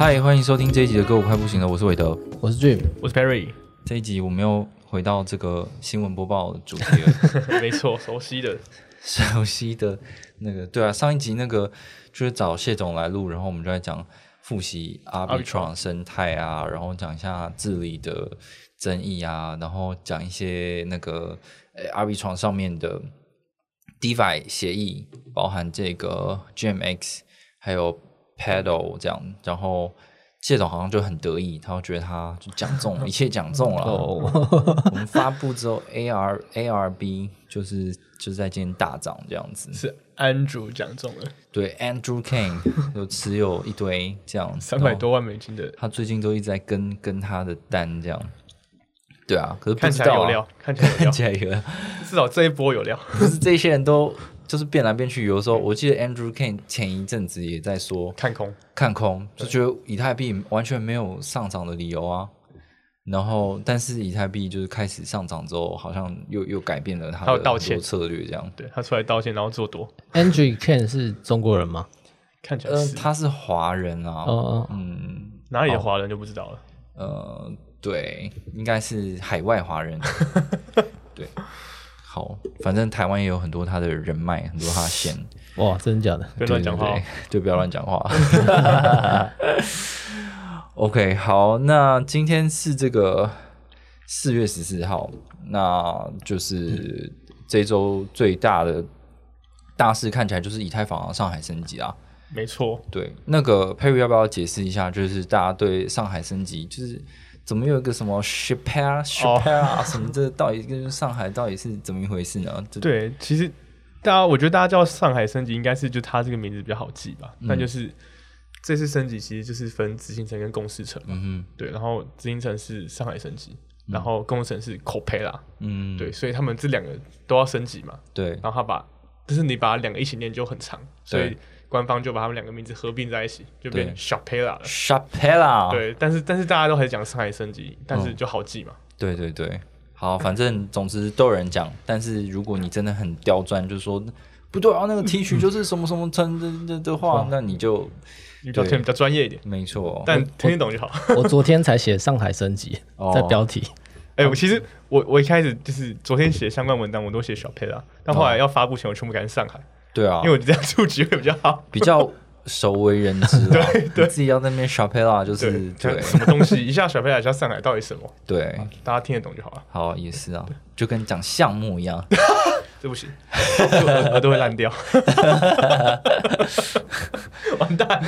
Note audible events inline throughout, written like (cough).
嗨，欢迎收听这一集的歌，我快不行了，我是韦德。我是 Dream，我是 Perry，这一集我们又回到这个新闻播报的主题了，(laughs) 没错，熟悉的。(laughs) 熟悉的那个，对啊，上一集那个就是找谢总来录，然后我们就在讲复习 Arbitron 生态啊，然后讲一下治理的争议啊，然后讲一些那个呃 Arbitron 上面的 DeFi 协议，包含这个 GMX 还有 Paddle 这样，然后谢总好像就很得意，他就觉得他就讲中了，一切讲中了。(laughs) 我们发布之后，AR ARB 就是就是在今天大涨这样子。是 Andrew 讲中了对，Andrew Kane 有持有一堆这样，三百多万美金的，他最近都一直在跟跟他的单这样。对啊，可是不看起来有料，看起来有料，(laughs) 看起来有料，至少这一波有料。不是这些人都就是变来变去。有的时候我记得 Andrew Kane 前一阵子也在说看空，看空，就觉得以太币完全没有上涨的理由啊。然后，但是以太币就是开始上涨之后，好像又又改变了他的道歉策略，这样。对他出来道歉，然后做多，Andrew Kane 是中国人吗？呃，看起来是他是华人啊，哦哦，嗯，哪里的华人就不知道了。呃，对，应该是海外华人。(laughs) 对，好，反正台湾也有很多他的人脉，很多他的线。(laughs) 哇，真的假的？别乱讲话哦对，对对 (laughs) 就不要乱讲话。(laughs) OK，好，那今天是这个四月十四号，那就是这周最大的大事，看起来就是以太坊上海升级啊。没错，对，那个 Perry 要不要解释一下？就是大家对上海升级，就是怎么有一个什么 Shipper Shipper 啊，什么这到底跟上海到底是怎么一回事呢？对，其实大家，我觉得大家叫上海升级，应该是就他这个名字比较好记吧。嗯但就是这次升级其实就是分执行层跟共事层嘛。嗯对，然后执行层是上海升级，然后共事层是 Copela。嗯，对，所以他们这两个都要升级嘛。对然后他把，就是你把两个一起念就很长，所以对官方就把他们两个名字合并在一起，就变对。Shopela 了。，Shopella，对，但是但是大家都还是讲上海升级，但是嗯就好记嘛。对对对，好，反正 (laughs) 总之都有人讲，但是如果你真的很刁钻，就是说不对啊，那个 T 恤就是什么什么称的的的话，(laughs) 那你就对比较听比较专业一点，没错，但听得懂就好。(laughs) 我昨天才写上海升级哦。在标题，哎、我其实我我一开始就是昨天写相关文章，我都写 Shopela，但后来要发布前，我全部改成上海，对啊，因为我觉得这样触及会比较好。比较熟为人知啊，(laughs) 你自己要在那边 Shopella 就是对，对什么东西，一下 Shopela，一下上海，到底什么？对，大家听得懂就好了。好也是啊，就跟讲项目一样，(laughs) 这不行，这我耳耳朵会烂掉。(laughs) 完蛋，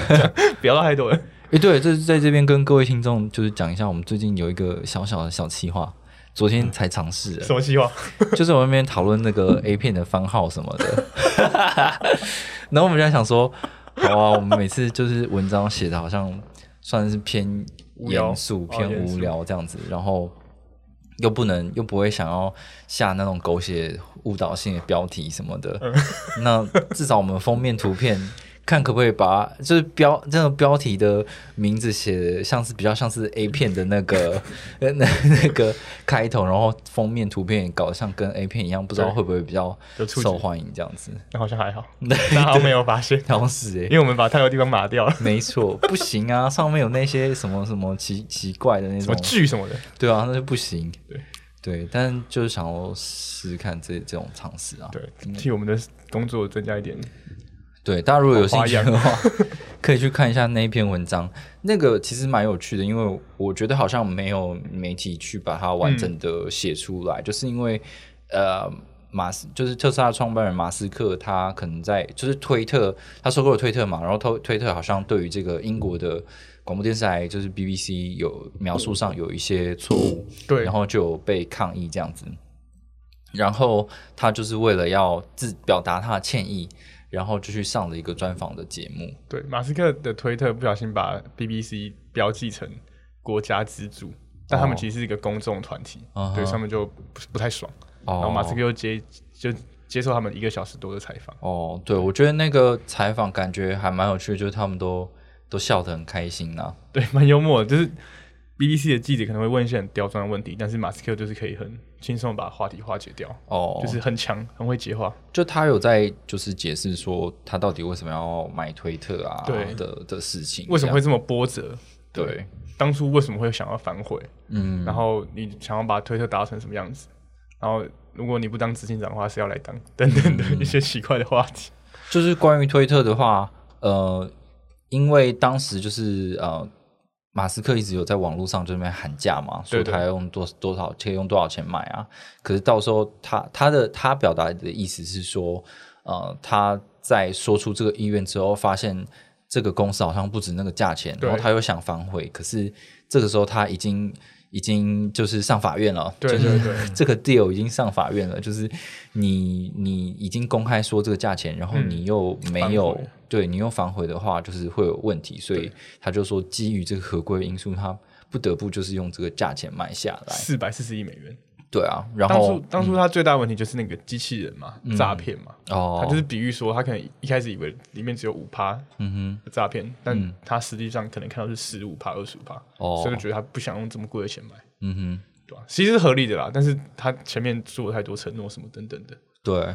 不要太多人。诶，对，这是在这边跟各位听众就是讲一下，我们最近有一个小小的小企划，昨天才尝试的。什，么计划？就是我们那边讨论那个 A 片的番号什么的，(laughs) 然后我们就在想说，好啊，我们每次就是文章写的好像算是偏严肃、偏无聊这样子，然后又不能又不会想要下那种狗血误导性的标题什么的，嗯。那至少我们封面图片。看可不可以把就是标这个标题的名字写得像是比较像是 A 片的那个呃 (laughs) 那那个开头，然后封面图片也搞得像跟 A 片一样，不知道会不会比较受欢迎这样子。那好像还好，大家好像没有发现，好像是哎、因为我们把太多地方码掉了，没错，不行啊，(laughs) 上面有那些什么什么奇奇怪的那什么种，剧什么的。对啊，那就不行。对对，但就是想要试试看这这种尝试啊。对，替我们的工作增加一点。对，大家如果有兴趣的话，(laughs) 可以去看一下那一篇文章。那个其实蛮有趣的，因为我觉得好像没有媒体去把它完整的写出来，就是因为呃。马斯就是特斯拉创办人马斯克，他可能在就是推特，他收购了推特嘛，然后推推特好像对于这个英国的广播电视台就是 BBC 有描述上有一些错误，对，然后就被抗议这样子。然后他就是为了要自表达他的歉意，然后就去上了一个专访的节目。对，马斯克的推特不小心把 BBC 标记成国家资助，但他们哦其实是一个公众团体，哦对，他们就不不太爽。哦然后马斯克又接就接受他们一个小时多的采访，哦，对，我觉得那个采访感觉还蛮有趣的，就是他们都都笑得很开心呐、对，蛮幽默的。就是 BBC 的记者可能会问一些很刁钻的问题，但是马斯克就是可以很轻松把话题化解掉，哦，就是很强，很会接话。就他有在就是解释说他到底为什么要买推特啊对的的事情，为什么会这么波折？对？当初为什么会想要反悔？嗯，然后你想要把推特打成什么样子？然后如果你不当执行长的话，是要来当等等的一些奇怪的话题。就是关于推特的话，呃，因为当时就是呃，马斯克一直有在网络上这边喊价嘛，说他要用多多少可以用多少钱买啊。可是到时候他他的他表达的意思是说，呃，他在说出这个意愿之后，发现这个公司好像不止那个价钱，然后他又想反悔，可是这个时候他已经已经就是上法院了，对就是对对 (laughs) 这个 deal 已经上法院了，就是你你已经公开说这个价钱，然后嗯你又没有、对你又反悔的话，就是会有问题，所以他就说基于这个合规因素，他不得不就是用这个价钱买下来。四百四十亿美元。对啊，然当后初当初他最大的问题就是那个机器人嘛，诈骗嘛。哦，他就是比喻说，他可能一开始以为里面只有五趴嗯哼。诈骗，但他实际上可能看到是十五趴、二十五趴，哦所以就觉得他不想用这么贵的钱买，嗯哼。对吧？其实是合理的啦，但是他前面做了太多承诺什么等等的，对，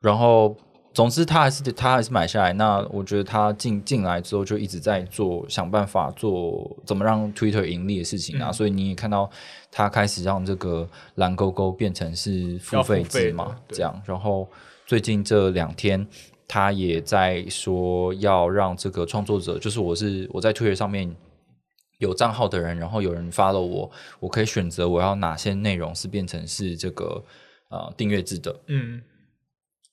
然后总之他还是他还是买下来。那我觉得他进进来之后就一直在做想办法做怎么让 Twitter 盈利的事情啊。嗯所以你也看到他开始让这个蓝勾勾变成是付费制嘛，对这样。然后最近这两天。他也在说要让这个创作者，就是我是我在 Twitter 上面有账号的人，然后有人 follow 我，我可以选择我要哪些内容是变成是这个呃订阅制的，嗯，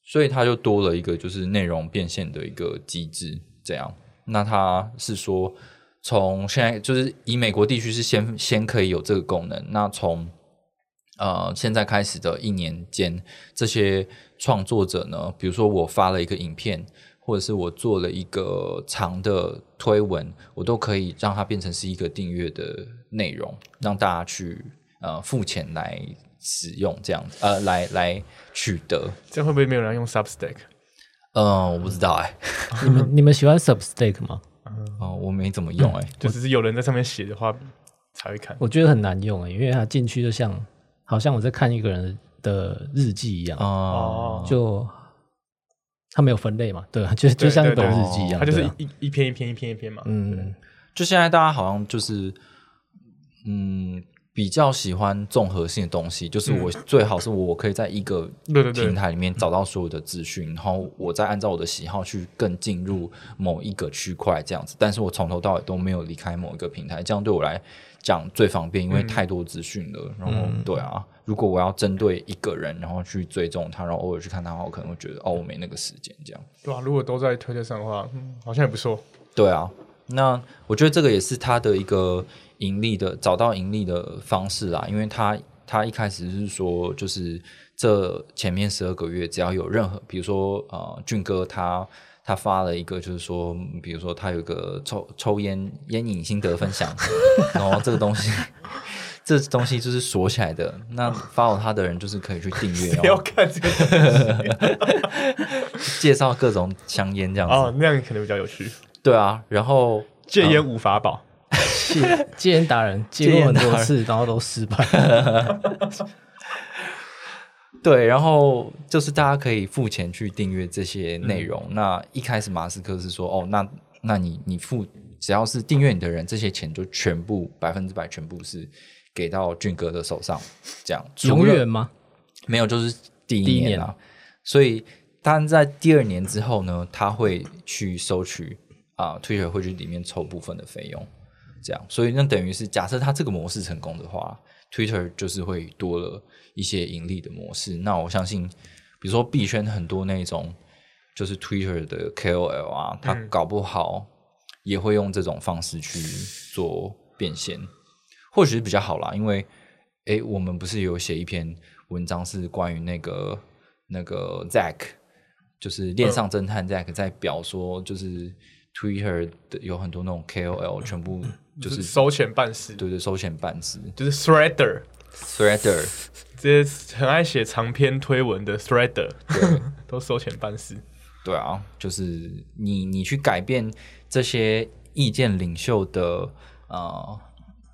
所以它就多了一个就是内容变现的一个机制，这样。那它是说，从现在就是以美国地区是先先可以有这个功能，那从呃现在开始的一年间，这些创作者呢，比如说我发了一个影片，或者是我做了一个长的推文，我都可以让它变成是一个订阅的内容，让大家去呃付钱来使用，这样子呃来来取得。这样会不会没有人用 Substack？嗯，我不知道哎、(laughs) (laughs) 你们你们喜欢 Substack 吗？哦，我没怎么用哎、就只是有人在上面写的话才会看。我觉得很难用、欸，因为它进去就像好像我在看一个人的日记一样，哦，就它没有分类嘛，对，就就像一本日记一样，它就是一一篇一篇一篇一篇嘛。嗯，就现在大家好像就是，嗯，比较喜欢综合性的东西，就是我最好是我可以在一个平台里面找到所有的资讯，然后我再按照我的喜好去更进入某一个区块这样子，但是我从头到尾都没有离开某一个平台，这样对我来讲最方便，因为太多资讯了。然后对啊，如果我要针对一个人，然后去追踪他，然后偶尔去看他的话，我可能会觉得哦，我没那个时间这样。对啊，如果都在推特上的话，嗯，好像也不错。对啊，那我觉得这个也是他的一个盈利的找到盈利的方式啦，因为他他一开始是说，就是这前面十二个月，只要有任何，比如说呃，俊哥他他发了一个，就是说，嗯比如说他有一个抽抽烟烟瘾心得分享，(laughs) 然后这个东西。(laughs) 这东西就是锁起来的，那 follow 他的人就是可以去订阅，不要看这个 (laughs) 介绍各种香烟这样子。哦，那样可能比较有趣。对啊，然后戒烟五法宝，戒 (laughs) 戒烟达人戒过很多次，然后都失败。(laughs) 对，然后就是大家可以付钱去订阅这些内容。那一开始马斯克是说，哦，那那你你付只要是订阅你的人，这些钱就全部百分之百全部是给到俊哥的手上，这样永远吗？没有，就是第第一年啊。所以，但在第二年之后呢，他会去收取啊、e r 会去里面抽部分的费用，这样。所以那等于是，假设他这个模式成功的话，Twitter 就是会多了一些盈利的模式。那我相信，比如说币圈很多那种就是 Twitter 的 KOL 啊，他搞不好也会用这种方式去做变现，或许是比较好啦，因为诶，我们不是有写一篇文章是关于那个那个 Zack 就是恋上侦探 Zack 在表说，就是 Twitter 的有很多那种 KOL 全部就是收钱办事，对对收钱办事。就是 Threader，，Threader 这些很爱写长篇推文的 Threader，对 (laughs) 都收钱办事。对啊，就是你你去改变这些意见领袖的呃，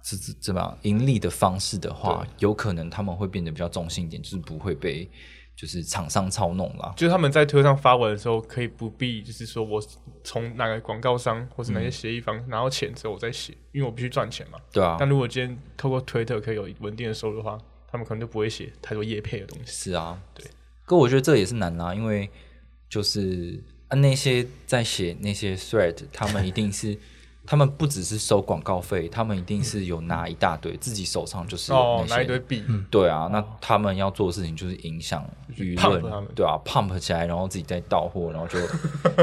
这这怎么样盈利的方式的话，有可能他们会变得比较中性一点，就是不会被就是厂商操弄啦。就是他们在推上发文的时候，可以不必就是说我从哪个广告商或是哪些协议方拿到钱之后我再写，因为我必须赚钱嘛。对啊但，如果今天透过推特可以有稳定的收入的话，他们可能就不会写太多业配的东西。是啊，对。可我觉得这也是难啊，因为就是啊那些在写那些 thread，他们一定是。他们不只是收广告费，他们一定是有拿一大堆，自己手上就是有哦，那些拿一堆币，对啊，那他们要做的事情就是影响舆论，对啊，pump 起来，然后自己再到货，(laughs) 然后就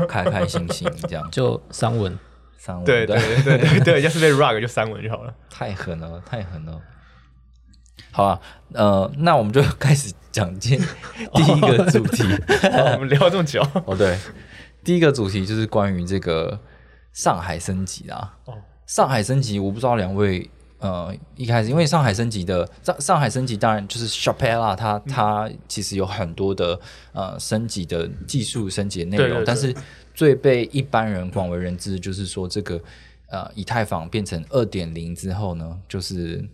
开开心心这样。就三文，三文对对对对对，要是被 rug 就三文就好了。太狠了，太狠了。好啊，呃，那我们就开始讲今天第一个主题。(laughs) 好我们聊这么久，哦，对，第一个主题就是关于这个上海升级啦。哦上海升级，我不知道两位呃一开始，因为上海升级的上上海升级，当然就是 Shopella，它它其实有很多的呃升级的技术升级的内容，对对对但是最被一般人广为人知，就是说这个呃以太坊变成二点零之后呢，就是。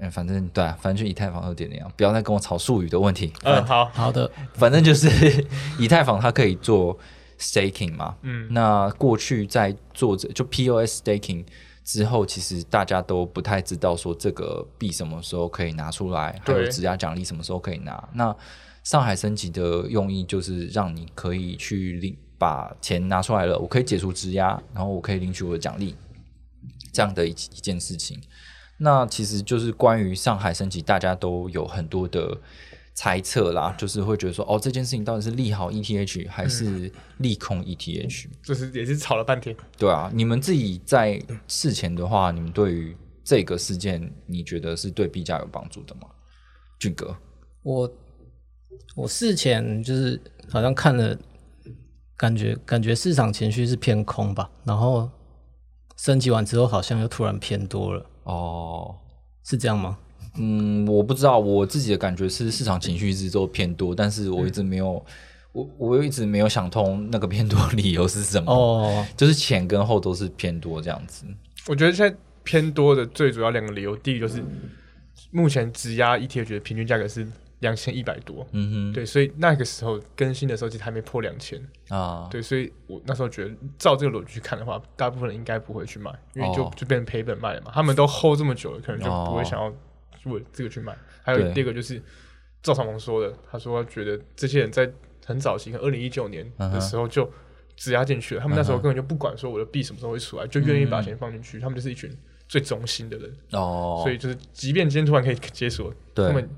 嗯，反正对、啊，反正就以太坊二点零啊，不要再跟我吵术语的问题。嗯，好，好的，反正就是 (laughs) 以太坊它可以做 staking 嘛，嗯，那过去在做着就 POS staking 之后，其实大家都不太知道说这个币什么时候可以拿出来，还有质押奖励什么时候可以拿。那上海升级的用意就是让你可以去领把钱拿出来了，我可以解除质押，然后我可以领取我的奖励，这样的一一件事情。那其实就是关于上海升级，大家都有很多的猜测啦，就是会觉得说，哦，这件事情到底是利好 ETH 还是利空 ETH？、就是也是吵了半天。对啊，你们自己在事前的话，你们对于这个事件，你觉得是对币价有帮助的吗？俊哥，我我事前就是好像看了，感觉感觉市场情绪是偏空吧，然后升级完之后好像又突然偏多了，哦，是这样吗？嗯，我不知道，我自己的感觉是市场情绪一直都偏多，但是我一直没有，我我一直没有想通那个偏多理由是什么。哦，(laughs) 就是前跟后都是偏多这样子。我觉得现在偏多的最主要两个理由，第一就是目前质押 ETF 的平均价格是两千一百多，嗯哼，对，所以那个时候更新的时候其实还没破两千，啊，对，所以我那时候觉得照这个逻辑去看的话，大部分人应该不会去买，因为就、哦。就变成赔本卖了嘛，他们都 hold 这么久了，可能就不会哦。想要为这个去买。还有第二个就是赵长鹏说的，他说他觉得这些人在很早期，二零一九年的时候就质押进去了，他们那时候根本就不管说我的币什么时候会出来，就愿意把钱放进去，他们就是一群最忠心的人，嗯哦，所以就是即便今天突然可以解锁，对。他们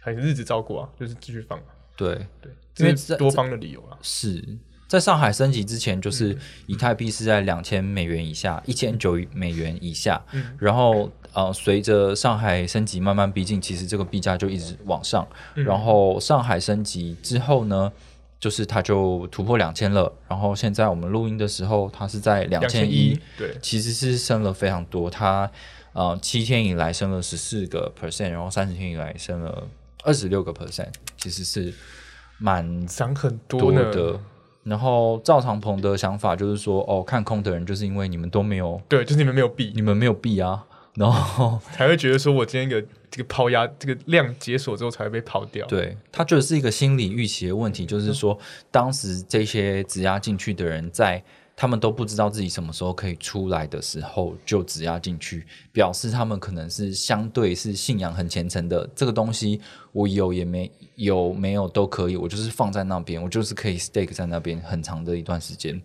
还是日子照过啊，就是继续放。啊，对。对，因为这是多方的理由啊。是。在上海升级之前，就是以太币是在两千美元以下，一千九美元以下，嗯。然后呃，随着上海升级慢慢逼近，其实这个币价就一直往上，嗯然后上海升级之后呢？就是它就突破两千了，然后现在我们录音的时候，它是在两千一对其实是升了非常多。它呃七天以来升了十四个 percent，然后三十天以来升了二十六个 percent，其实是蛮涨很多的。然后赵长鹏的想法就是说，哦，看空的人就是因为你们都没有，对，就是你们没有币，你们没有币啊，然后才会觉得说我今天个这个抛压这个量解锁之后才会被抛掉。对他觉得是一个心理预期的问题，就是说当时这些质押进去的人在。他们都不知道自己什么时候可以出来的时候就质押进去，表示他们可能是相对是信仰很虔诚的。这个东西我有也没有没有都可以，我就是放在那边，我就是可以 stake 在那边很长的一段时间，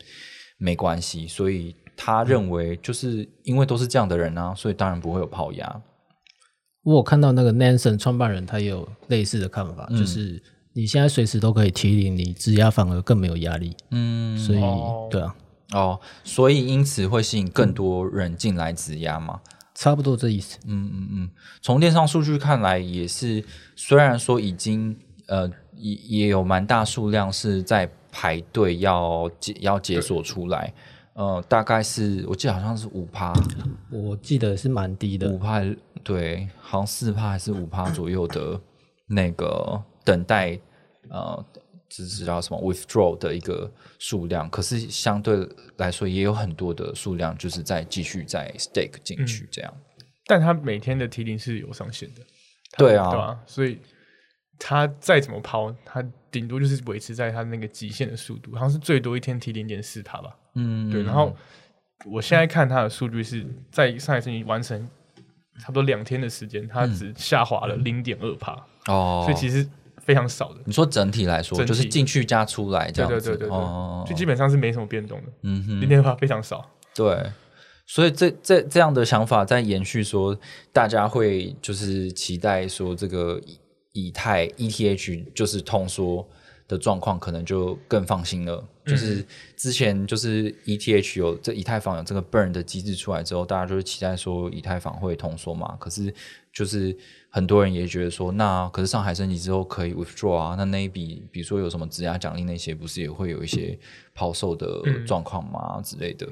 没关系。所以他认为就是因为都是这样的人啊，所以当然不会有抛压。我有看到那个 Nansen 创办人，他也有类似的看法，嗯就是你现在随时都可以提领，你质押反而更没有压力。嗯，所以，哦对啊，哦，所以因此会吸引更多人进来质押嘛。差不多这意思。嗯嗯嗯，从链上数据看来，也是虽然说已经呃也也有蛮大数量是在排队要解要解锁出来，呃，大概是我记得好像是五趴，我记得是蛮低的。五，趴对，好像四趴还是五趴左右的那个等待呃，这是叫什么 withdraw 的一个数量，可是相对来说也有很多的数量，就是在继续在 stake 进去这样。但他每天的提领是有上限的，对啊。对啊？所以他再怎么抛，他顶多就是维持在它那个极限的速度，好像是最多一天提零点四帕吧。嗯，对，然后我现在看它的数据是在上一次你完成差不多两天的时间，它只下滑了零点二帕，哦，所以其实非常少的，你说整体来说，就是进去加出来这样子，对对对对对，哦，就基本上是没什么变动的，嗯哼。零点二帕非常少。对，所以这这这样的想法在延续说，大家会就是期待说这个以以太 ETH 就是通缩的状况，可能就更放心了。就是之前就是 ETH 有这以太坊有这个 burn 的机制出来之后，大家就是期待说以太坊会通缩嘛。可是就是很多人也觉得说，那可是上海升级之后可以 withdraw 啊，那那一笔比如说有什么质押奖励那些，不是也会有一些抛售的状况吗、之类的？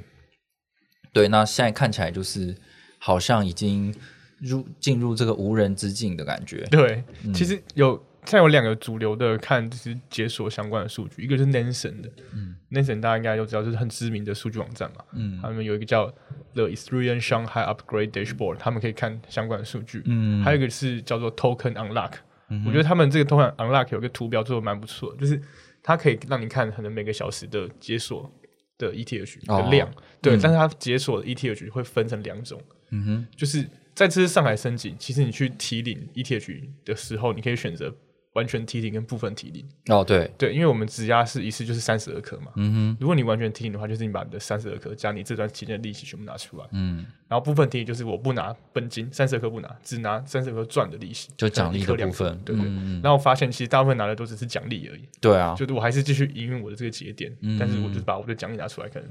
对，那现在看起来就是好像已经入进入这个无人之境的感觉。对，嗯。其实有现在有两个主流的看就是解锁相关的数据，一个是 Nansen 的，嗯，Nansen 大家应该都知道，就是很知名的数据网站嘛，嗯。他们有一个叫 The Ethereum Shanghai Upgrade Dashboard，他们可以看相关的数据，嗯。还有一个是叫做 Token Unlock，、嗯我觉得他们这个 Token Unlock 有个图表做的蛮不错的，就是它可以让你看可能每个小时的解锁的 ETH 的哦。量，对，嗯。但是它解锁的 ETH 会分成两种，嗯哼，就是在这次上海升级，其实你去提领 ETH 的时候，你可以选择完全提领跟部分提领。哦对，对，因为我们质押是一次就是三十二颗嘛，嗯哼，如果你完全提领的话，就是你把你的三十二颗加你这段期间的利息全部拿出来，嗯，然后部分提领就是我不拿本金，三十二颗不拿，只拿三十二颗赚的利息，就奖励的部分。对对。嗯嗯。然后我发现其实大部分拿的都只是奖励而已，对啊，就是我还是继续营运我的这个节点，嗯但是我就是把我的奖励拿出来，可能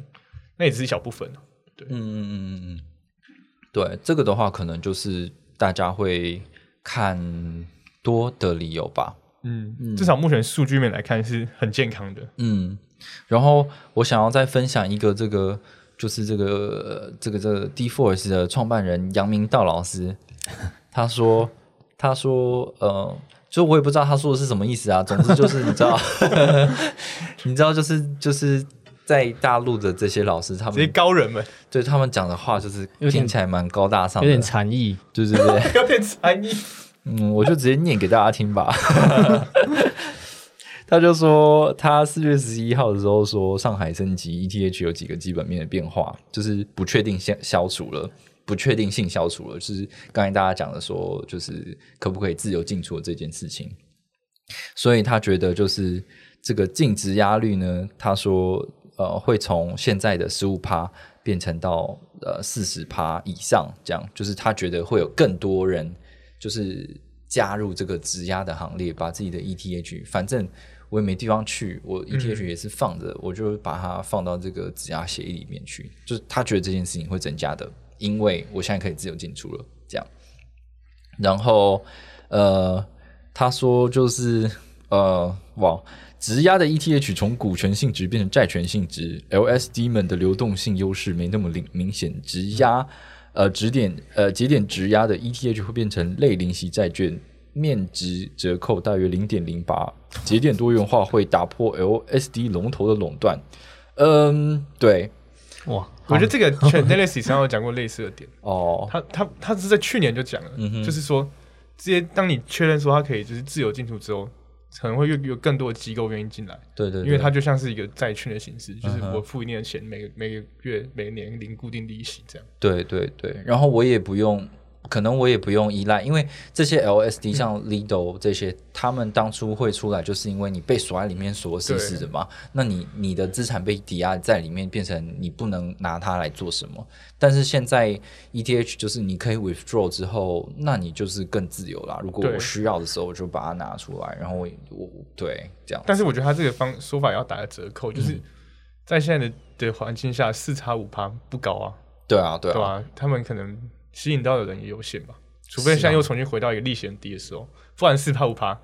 那也只是一小部分对。嗯嗯嗯嗯嗯，对，这个的话可能就是大家会看多的理由吧。嗯，至少目前数据面来看是很健康的。嗯，然后我想要再分享一个这个，就是这个呃这个这个 D Force 的创办人杨明道老师，他说他说呃，就我也不知道他说的是什么意思啊。总之就是你知道，(laughs) 你知道就是就是在大陆的这些老师，他这些们高人们对他们讲的话就是听起来蛮高大上的，有点禅意。对对对。(laughs) 有点禅意。嗯，我就直接念给大家听吧。(laughs) 他就说，他四月十一号的时候说，上海升级 ETH 有几个基本面的变化，就是不确定性消除了，不确定性消除了，就是刚才大家讲的说，就是可不可以自由进出的这件事情。所以他觉得就是这个净值压力呢，他说呃会从现在的十五趴变成到呃四十趴以上，这样就是他觉得会有更多人就是加入这个质押的行列，把自己的 ETH，反正我也没地方去，我 ETH 也是放着，我就把它放到这个质押协议里面去，就是他觉得这件事情会增加的，因为我现在可以自由进出了，这样。然后呃，他说就是呃，哇，质押的 ETH 从股权性质变成债权性质，LSD 们的流动性优势没那么明明显，质押呃指点呃节点质押的 ETH 会变成类零息债券。面值折扣大约零点零八，节点多元化会打破 LSD 龙头的垄断。嗯，对，哇，我觉得这个 c h a n e l y s 上有讲过类似的点，(laughs) 哦，他他他是在去年就讲了，嗯就是说，这些当你确认说他可以就是自由进出之后，可能会有有更多的机构愿意进来，对对对，因为它就像是一个债券的形式，就是我付一定的钱，每个每个月每个年领固定利息这样。对对对，然后我也不用，可能我也不用依赖，因为这些 LSD 像 Lido 这些，他们当初会出来，就是因为你被锁在里面锁死死的嘛。那你你的资产被抵押在里面，变成你不能拿它来做什么。但是现在 ETH 就是你可以 withdraw 之后，那你就是更自由啦。如果我需要的时候，我就把它拿出来，然后我我对这样。但是我觉得他这个方说法要打个折扣，就是嗯在现在的的环境下，四差五趴不高啊，对啊对啊，他们可能吸引到的人也有限吧，除非现在又重新回到一个利息很低的时候，不然四趴五趴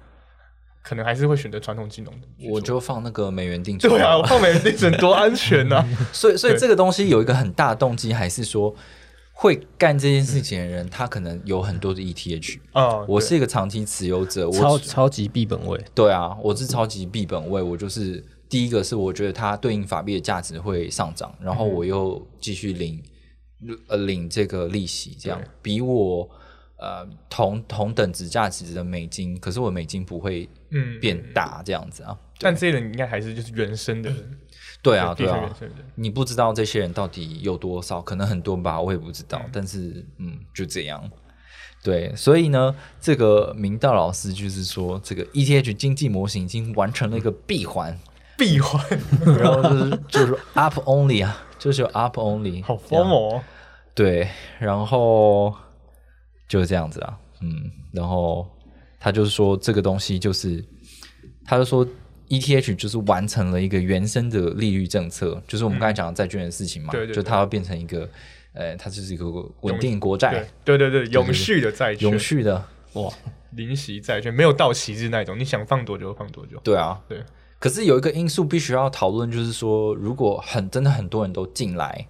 可能还是会选择传统金融的。我就放那个美元定存。对啊，我放美元定存多安全 (laughs) 呐、所以所以这个东西有一个很大的动机，还是说会干这件事情的人，他可能有很多的 ETH。啊，对我是一个长期持有者，超我超级币本位，对啊，我是超级币本位，我就是第一个是我觉得它对应法币的价值会上涨，然后我又继续领呃领这个利息，这样比我呃同同等值价值的美金，可是我美金不会嗯变大这样子啊。但这些人应该还是就是原生的 (laughs) 人，对啊，币对啊。你不知道这些人到底有多少，可能很多吧，我也不知道。嗯但是，嗯，就这样。对，所以呢，这个明道老师就是说，这个 ETH 经济模型已经完成了一个闭环，闭环，然后就是就是 up only 啊，就是有 up only，(laughs) 好疯哦！对，然后就是这样子啊，嗯，然后他就是说这个东西就是，他就说 ETH 就是完成了一个原生的利率政策，就是我们刚才讲的债券的事情嘛，对对对就它要变成一个，呃，它就是一个稳定国债，对对对对，永续的债券，永续的，哇，零息债券，没有到期日那种，你想放多久就放多久。对啊，对，可是有一个因素必须要讨论，就是说，如果很真的很多人都进来。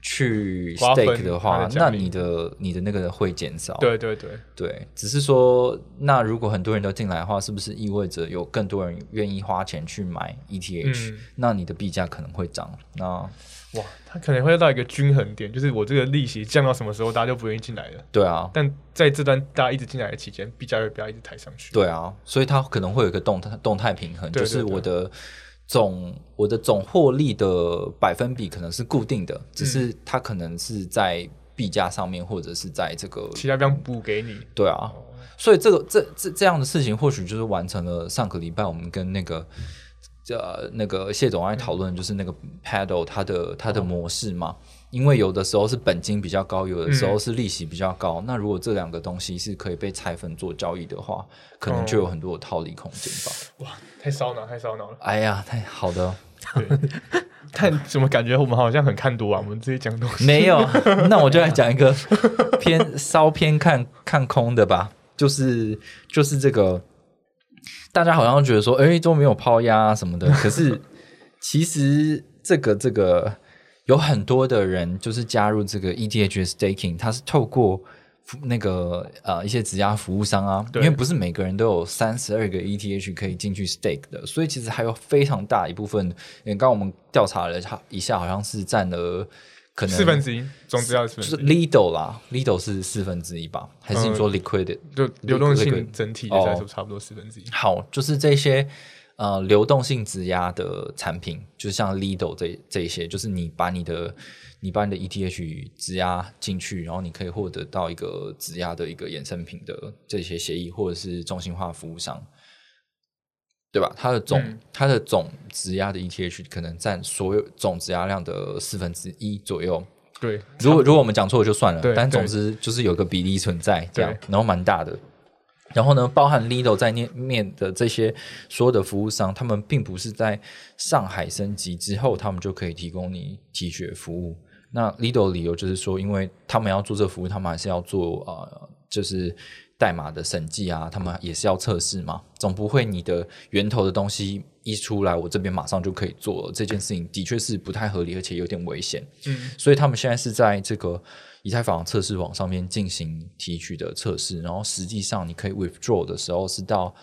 去 stake 的话，那你的你的那个会减少。对对对，对，只是说，那如果很多人都进来的话，是不是意味着有更多人愿意花钱去买 ETH？、嗯那你的币价可能会涨。那哇，它可能会到一个均衡点，就是我这个利息降到什么时候，大家就不愿意进来了。对啊，但在这段大家一直进来的期间，币价会不要一直抬上去。对啊，所以它可能会有一个动态动态平衡，就是对对我的总我的总获利的百分比可能是固定的，只是它可能是在币价上面，或者是在这个其他地方补给你。对啊，所以这个这这这样的事情，或许就是完成了上个礼拜我们跟那个呃那个谢总爱讨论，就是那个 paddle 它的它的模式嘛。因为有的时候是本金比较高，有的时候是利息比较高。那如果这两个东西是可以被拆分做交易的话，可能就有很多的套利空间吧。哇太烧脑，太烧脑了。哎呀，太好的，看 (laughs) 怎么感觉我们好像很看多啊？我们这些讲东西没有，(laughs) 那我就来讲一个偏稍偏看 (laughs) 看空的吧，就是就是这个，大家好像觉得说，哎，都没有抛压啊什么的，可是其实这个这个有很多的人就是加入这个 ETH staking，它是透过。那个呃，一些质押服务商啊，因对为不是每个人都有三十二个 ETH 可以进去 stake 的，所以其实还有非常大一部分。刚刚我们调查了一下，好像是占了可能四分之一，总之要四就是分之一，Lido 啦，Lido 是四分之一吧？还是你说 Liquid？、就流动性整体来说差不多四分之一。好，就是这些呃流动性质押的产品，就像 Lido 这这一些，就是你把你的你把你的 ETH 质押进去，然后你可以获得到一个质押的一个衍生品的这些协议，或者是中心化服务商。对吧？它的总、嗯它的总质押的 ETH 可能占所有总质押量的四分之一左右。对，如果如果我们讲错了就算了，但总之就是有个比例存在这样，然后蛮大的。然后呢，包含 Lido 在面面的这些所有的服务商，他们并不是在上海升级之后，他们就可以提供你提取服务。那 Lido 的理由就是说，因为他们要做这服务，他们还是要做呃，就是代码的审计啊，他们也是要测试嘛，总不会你的源头的东西一出来，我这边马上就可以做了。这件事情的确是不太合理，而且有点危险。嗯，所以他们现在是在这个以太坊测试网上面进行提取的测试，然后实际上你可以 withdraw 的时候是到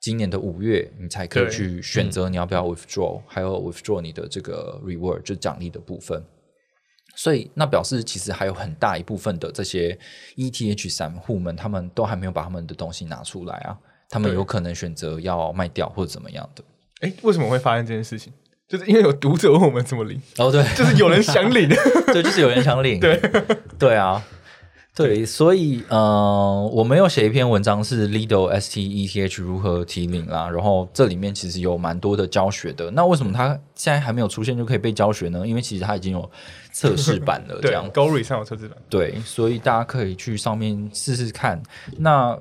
今年的五月，你才可以去选择你要不要 withdraw，、还有 withdraw 你的这个 reward 就奖励的部分。所以那表示其实还有很大一部分的这些 ETH 散户们，他们都还没有把他们的东西拿出来啊，他们有可能选择要卖掉或者怎么样的。哎，为什么会发生这件事情？就是因为有读者问我们怎么领，哦，对，就是有人想领，(laughs) 对，就是有人想领。对对啊，对，所以呃，我们有写一篇文章是 Lido ST ETH 如何提领啦，然后这里面其实有蛮多的教学的。那为什么它现在还没有出现就可以被教学呢？因为其实它已经有测试版了，(laughs) 这对样，Gory 上有测试版，对，所以大家可以去上面试试看。那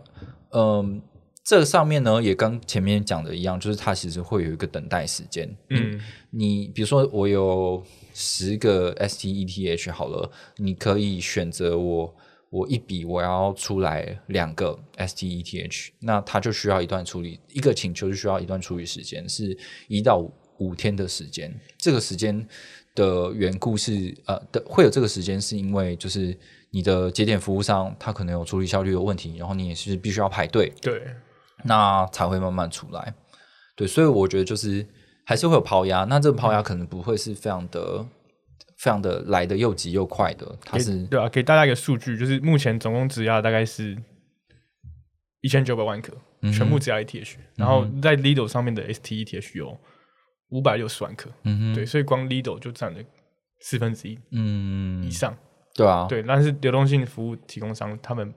嗯。这上面呢，也跟前面讲的一样，就是它其实会有一个等待时间。嗯，你比如说我有十个 ST ETH 好了，你可以选择我我一笔我要出来两个 STETH，那它就需要一段处理，一个请求就需要一段处理时间，是一到五五天的时间。这个时间的缘故是呃的会有这个时间，是因为就是你的节点服务商他可能有处理效率的问题，然后你也是必须要排队，对，那才会慢慢出来。对，所以我觉得就是还是会有抛压，那这个抛压可能不会是非常的、非常的来的又急又快的，它是对啊，给大家一个数据，就是目前总共质押大概是一千九百万颗，嗯全部质押 ETH，、然后在 Lido 上面的 STETH 有五百六十万颗，嗯对，所以光 Lido 就占了四分之一嗯。以上，对啊，对，但是流动性服务提供商他们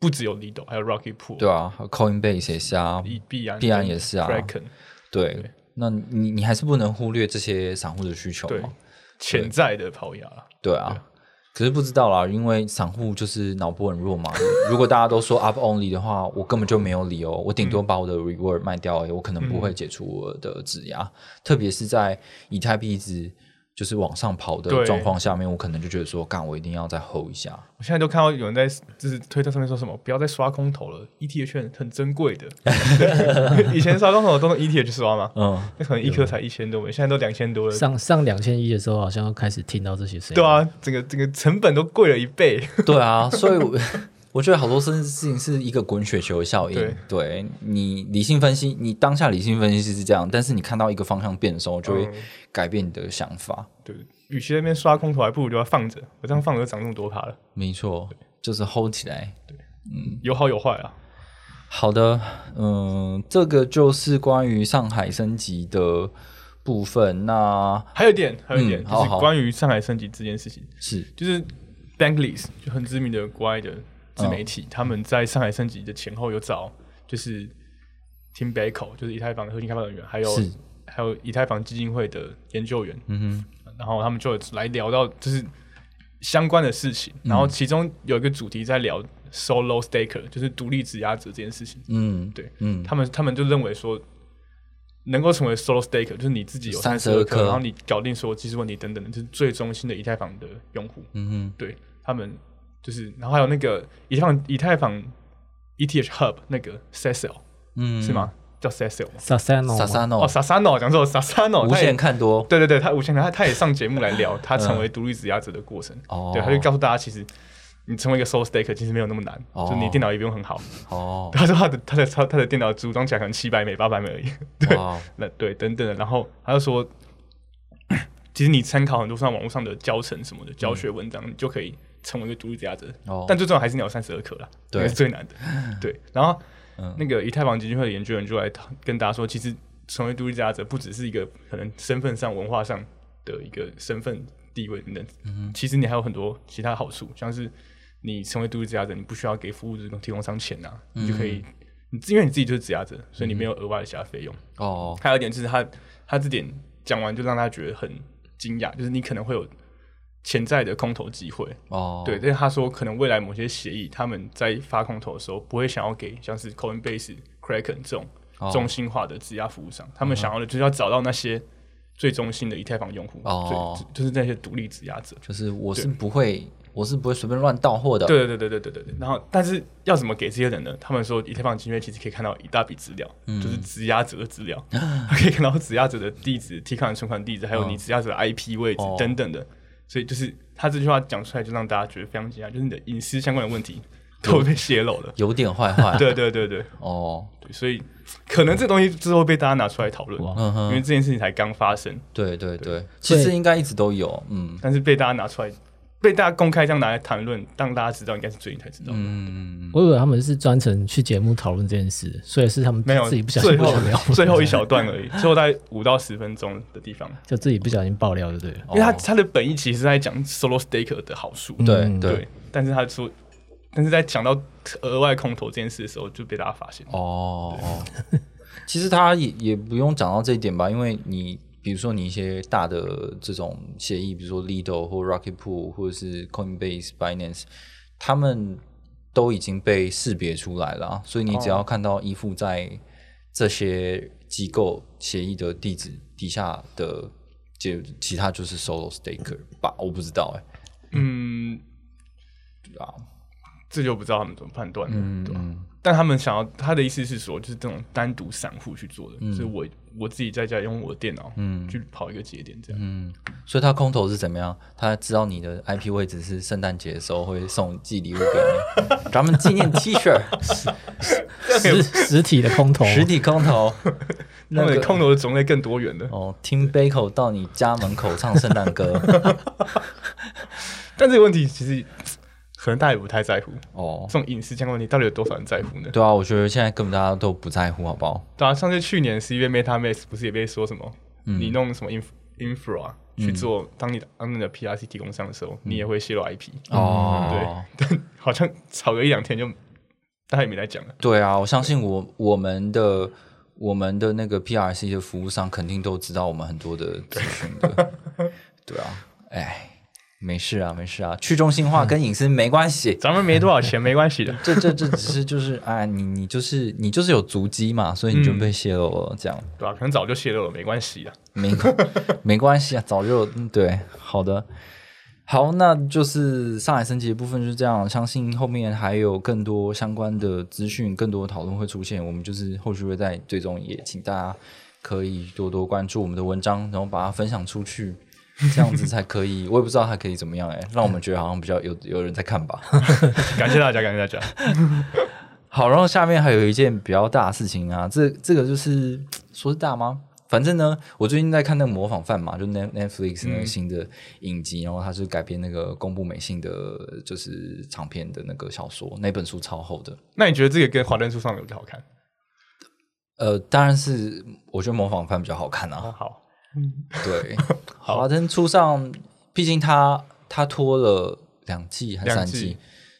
不只有 Lido，还有 Rocky Pool，对啊，Coinbase 也是啊，币币安币安也是啊。Kraken 对对，那你你还是不能忽略这些散户的需求对嘛，潜在的抛压啦，对啊。可是不知道啦，因为散户就是脑波很弱嘛。(laughs) 如果大家都说 up only 的话，我根本就没有理由，我顶多把我的 reward 卖掉我可能不会解除我的质押。特别是在以太币一直就是往上跑的对状况下面，我可能就觉得说，干，我一定要再 hold 一下。我现在都看到有人在就是推特上面说什么，不要再刷空头了，ETH 很很珍贵的。(laughs) 以前刷空头都用 ETH 刷嘛，嗯，那可能一颗才一千多美，现在都两千多了。上上两千一的时候，好像要开始听到这些声音。对啊，整个整个成本都贵了一倍。对啊，所以我我觉得好多事情是一个滚雪球的效应。对你理性分析，你当下理性分析是这样，但是你看到一个方向变的时候，就会嗯改变你的想法。对，与其在那边刷空头，还不如就要放着。我这样放着就涨那么多趴了，没错，就是 hold 起来嗯。有好有坏啊。好的，嗯，这个就是关于上海升级的部分。那还有一点，还有一点，就是关于上海升级这件事情，是就是 Bankless 就很知名的国外的自媒体，他们在上海升级的前后有找就是 Tim 就是以太坊的核心开发人员，还有还有以太坊基金会的研究员，嗯哼。然后他们就来聊到就是相关的事情，嗯然后其中有一个主题在聊 solo staker，就是独立质押者这件事情。嗯，对嗯，他们他们就认为说，能够成为 solo staker，就是你自己有三十32二颗颗，然后你搞定所有技术问题等等的，就是最中心的以太坊的用户。嗯哼。对。他们就是，然后还有那个以太坊以太坊 ETH Hub 那个 Cecil 哼，嗯，是？吗？叫 Cecil 吗？Sasano 吗萨萨诺哦，Sasano 讲错，Sasano 无限看多对对对，他无限看，他他也上节目来聊他成为独立质押者的过程。哦，对，他就告诉大家，其实你成为一个 solo staker 其实没有那么难，哦就你电脑也不用很好。哦，(laughs) 他说他的他的他他的电脑组装起来可能七百美八百美而已。对哇，那对等等的，然后他就说，(coughs) 其实你参考很多上网络上的教程什么的教学文章，你就可以成为一个独立质押者。哦但最重要还是你有三十二颗啦，对那是最难的。(laughs) 对，然后、嗯那个以太坊基金会的研究员就来跟大家说，其实成为独立质押者不只是一个可能身份上、文化上的一个身份地位等等，嗯其实你还有很多其他好处，像是你成为独立质押者，你不需要给服务提供商钱啊，你就可嗯以。你因为你自己就是质押者，所以你没有额外的其他费用。哦，还有一点就是他他这点讲完就让他觉得很惊讶，就是你可能会有潜在的空头机会。哦，对，但是他说可能未来某些协议他们在发空头的时候不会想要给像是 Coinbase、Kraken 这种哦中心化的质押服务商，他们想要的就是要找到那些最中心的以太坊用户，哦最就是那些独立质押者。就是我是不会，我是不会随便乱到货的。对对对对对对对。然后，但是要怎么给这些人呢？他们说，以太坊基金会其实可以看到一大笔资料，嗯就是质押者的资料，(laughs) 可以看到质押者的地址、提款存款地址，还有你质押者的 IP 位置哦等等的。所以就是他这句话讲出来，就让大家觉得非常惊讶，就是你的隐私相关的问题都被泄露了。有点坏坏。对对对对哦，对，所以可能这东西之后被大家拿出来讨论，因为这件事情才刚发生，对对对，其实应该一直都有。嗯但是被大家拿出来，被大家公开这样拿来谈论，让大家知道，应该是最近才知道的。嗯，我以为他们是专程去节目讨论这件事，所以是他们没有，自己不小心爆料，最后一小段而已，(laughs) 最后大概五到十分钟的地方，就自己不小心爆料，就对了。因为他哦。他的本意其实是在讲 solo staker 的好处，对嗯对。对，但是他说，但是在讲到额外空投这件事的时候，就被大家发现，哦哦，其实他也也不用讲到这一点吧，因为你比如说你一些大的这种协议，比如说 Lido 或 Rocket Pool 或者是 Coinbase、Binance，他们都已经被识别出来了啊，所以你只要看到依附在这些机构协议的地址底下的，就其他就是 Solo Staker 吧，我不知道哎、嗯，对啊，这就不知道他们怎么判断了，对吧？嗯但他们想要他的意思是说，就是这种单独散户去做的，嗯。就是我我自己在家用我的电脑，嗯。去跑一个节点这样。嗯，所以他空投是怎么样？他知道你的 IP 位置是圣诞节的时候会送寄礼物给你，(laughs) 咱们纪念 T 恤，实实体的空投，实体空投，(laughs) 那个空投的种类更多元的，哦，Tim Baco 到你家门口唱圣诞歌，(laughs) 但这个问题其实可能大家也不太在乎。哦，这种隐私相关问题，到底有多少人在乎呢？对啊，我觉得现在根本大家都不在乎，好不好？对啊，像是去年十一月 MetaMask 不是也被说什么，嗯。你弄什么 inf infra 去做，当你当你的 PRC 提供商的时候，你也会泄露 IP，哦，对，但 (laughs) 好像吵个一两天就大家也没来讲了。对啊，我相信我我们的我们的那个 PRC 的服务商肯定都知道我们很多的资讯的，(laughs) 对啊，哎，没事啊，没事啊，去中心化跟隐私没关系，咱们没多少钱，(laughs) 没关系的。这这这只是就是哎，你你就是你就是有足迹嘛，所以你就被泄露了，这样对吧、可能早就泄露了，没关系的。没 (laughs) 没关系啊，早就嗯对，好的。好，那就是上海升级的部分就是这样。相信后面还有更多相关的资讯、更多的讨论会出现。我们就是后续会在最终，也请大家可以多多关注我们的文章，然后把它分享出去，(laughs) 这样子才可以。我也不知道它可以怎么样哎、让我们觉得好像比较有 (laughs) 有人在看吧。(laughs) 感谢大家，感谢大家。好，然后下面还有一件比较大的事情啊，这这个就是说是大吗？反正呢，我最近在看那个模仿犯嘛，就 Net Netflix 那个新的影集，然后它是改编那个宫部美幸的，就是长篇的那个小说，那本书超厚的。那你觉得这个跟《华灯初上》有比较好看？呃，当然是我觉得模仿犯比较好看啊。哦，好，(laughs) 对，(laughs) 华灯初上，毕竟他他拖了两季还是三季，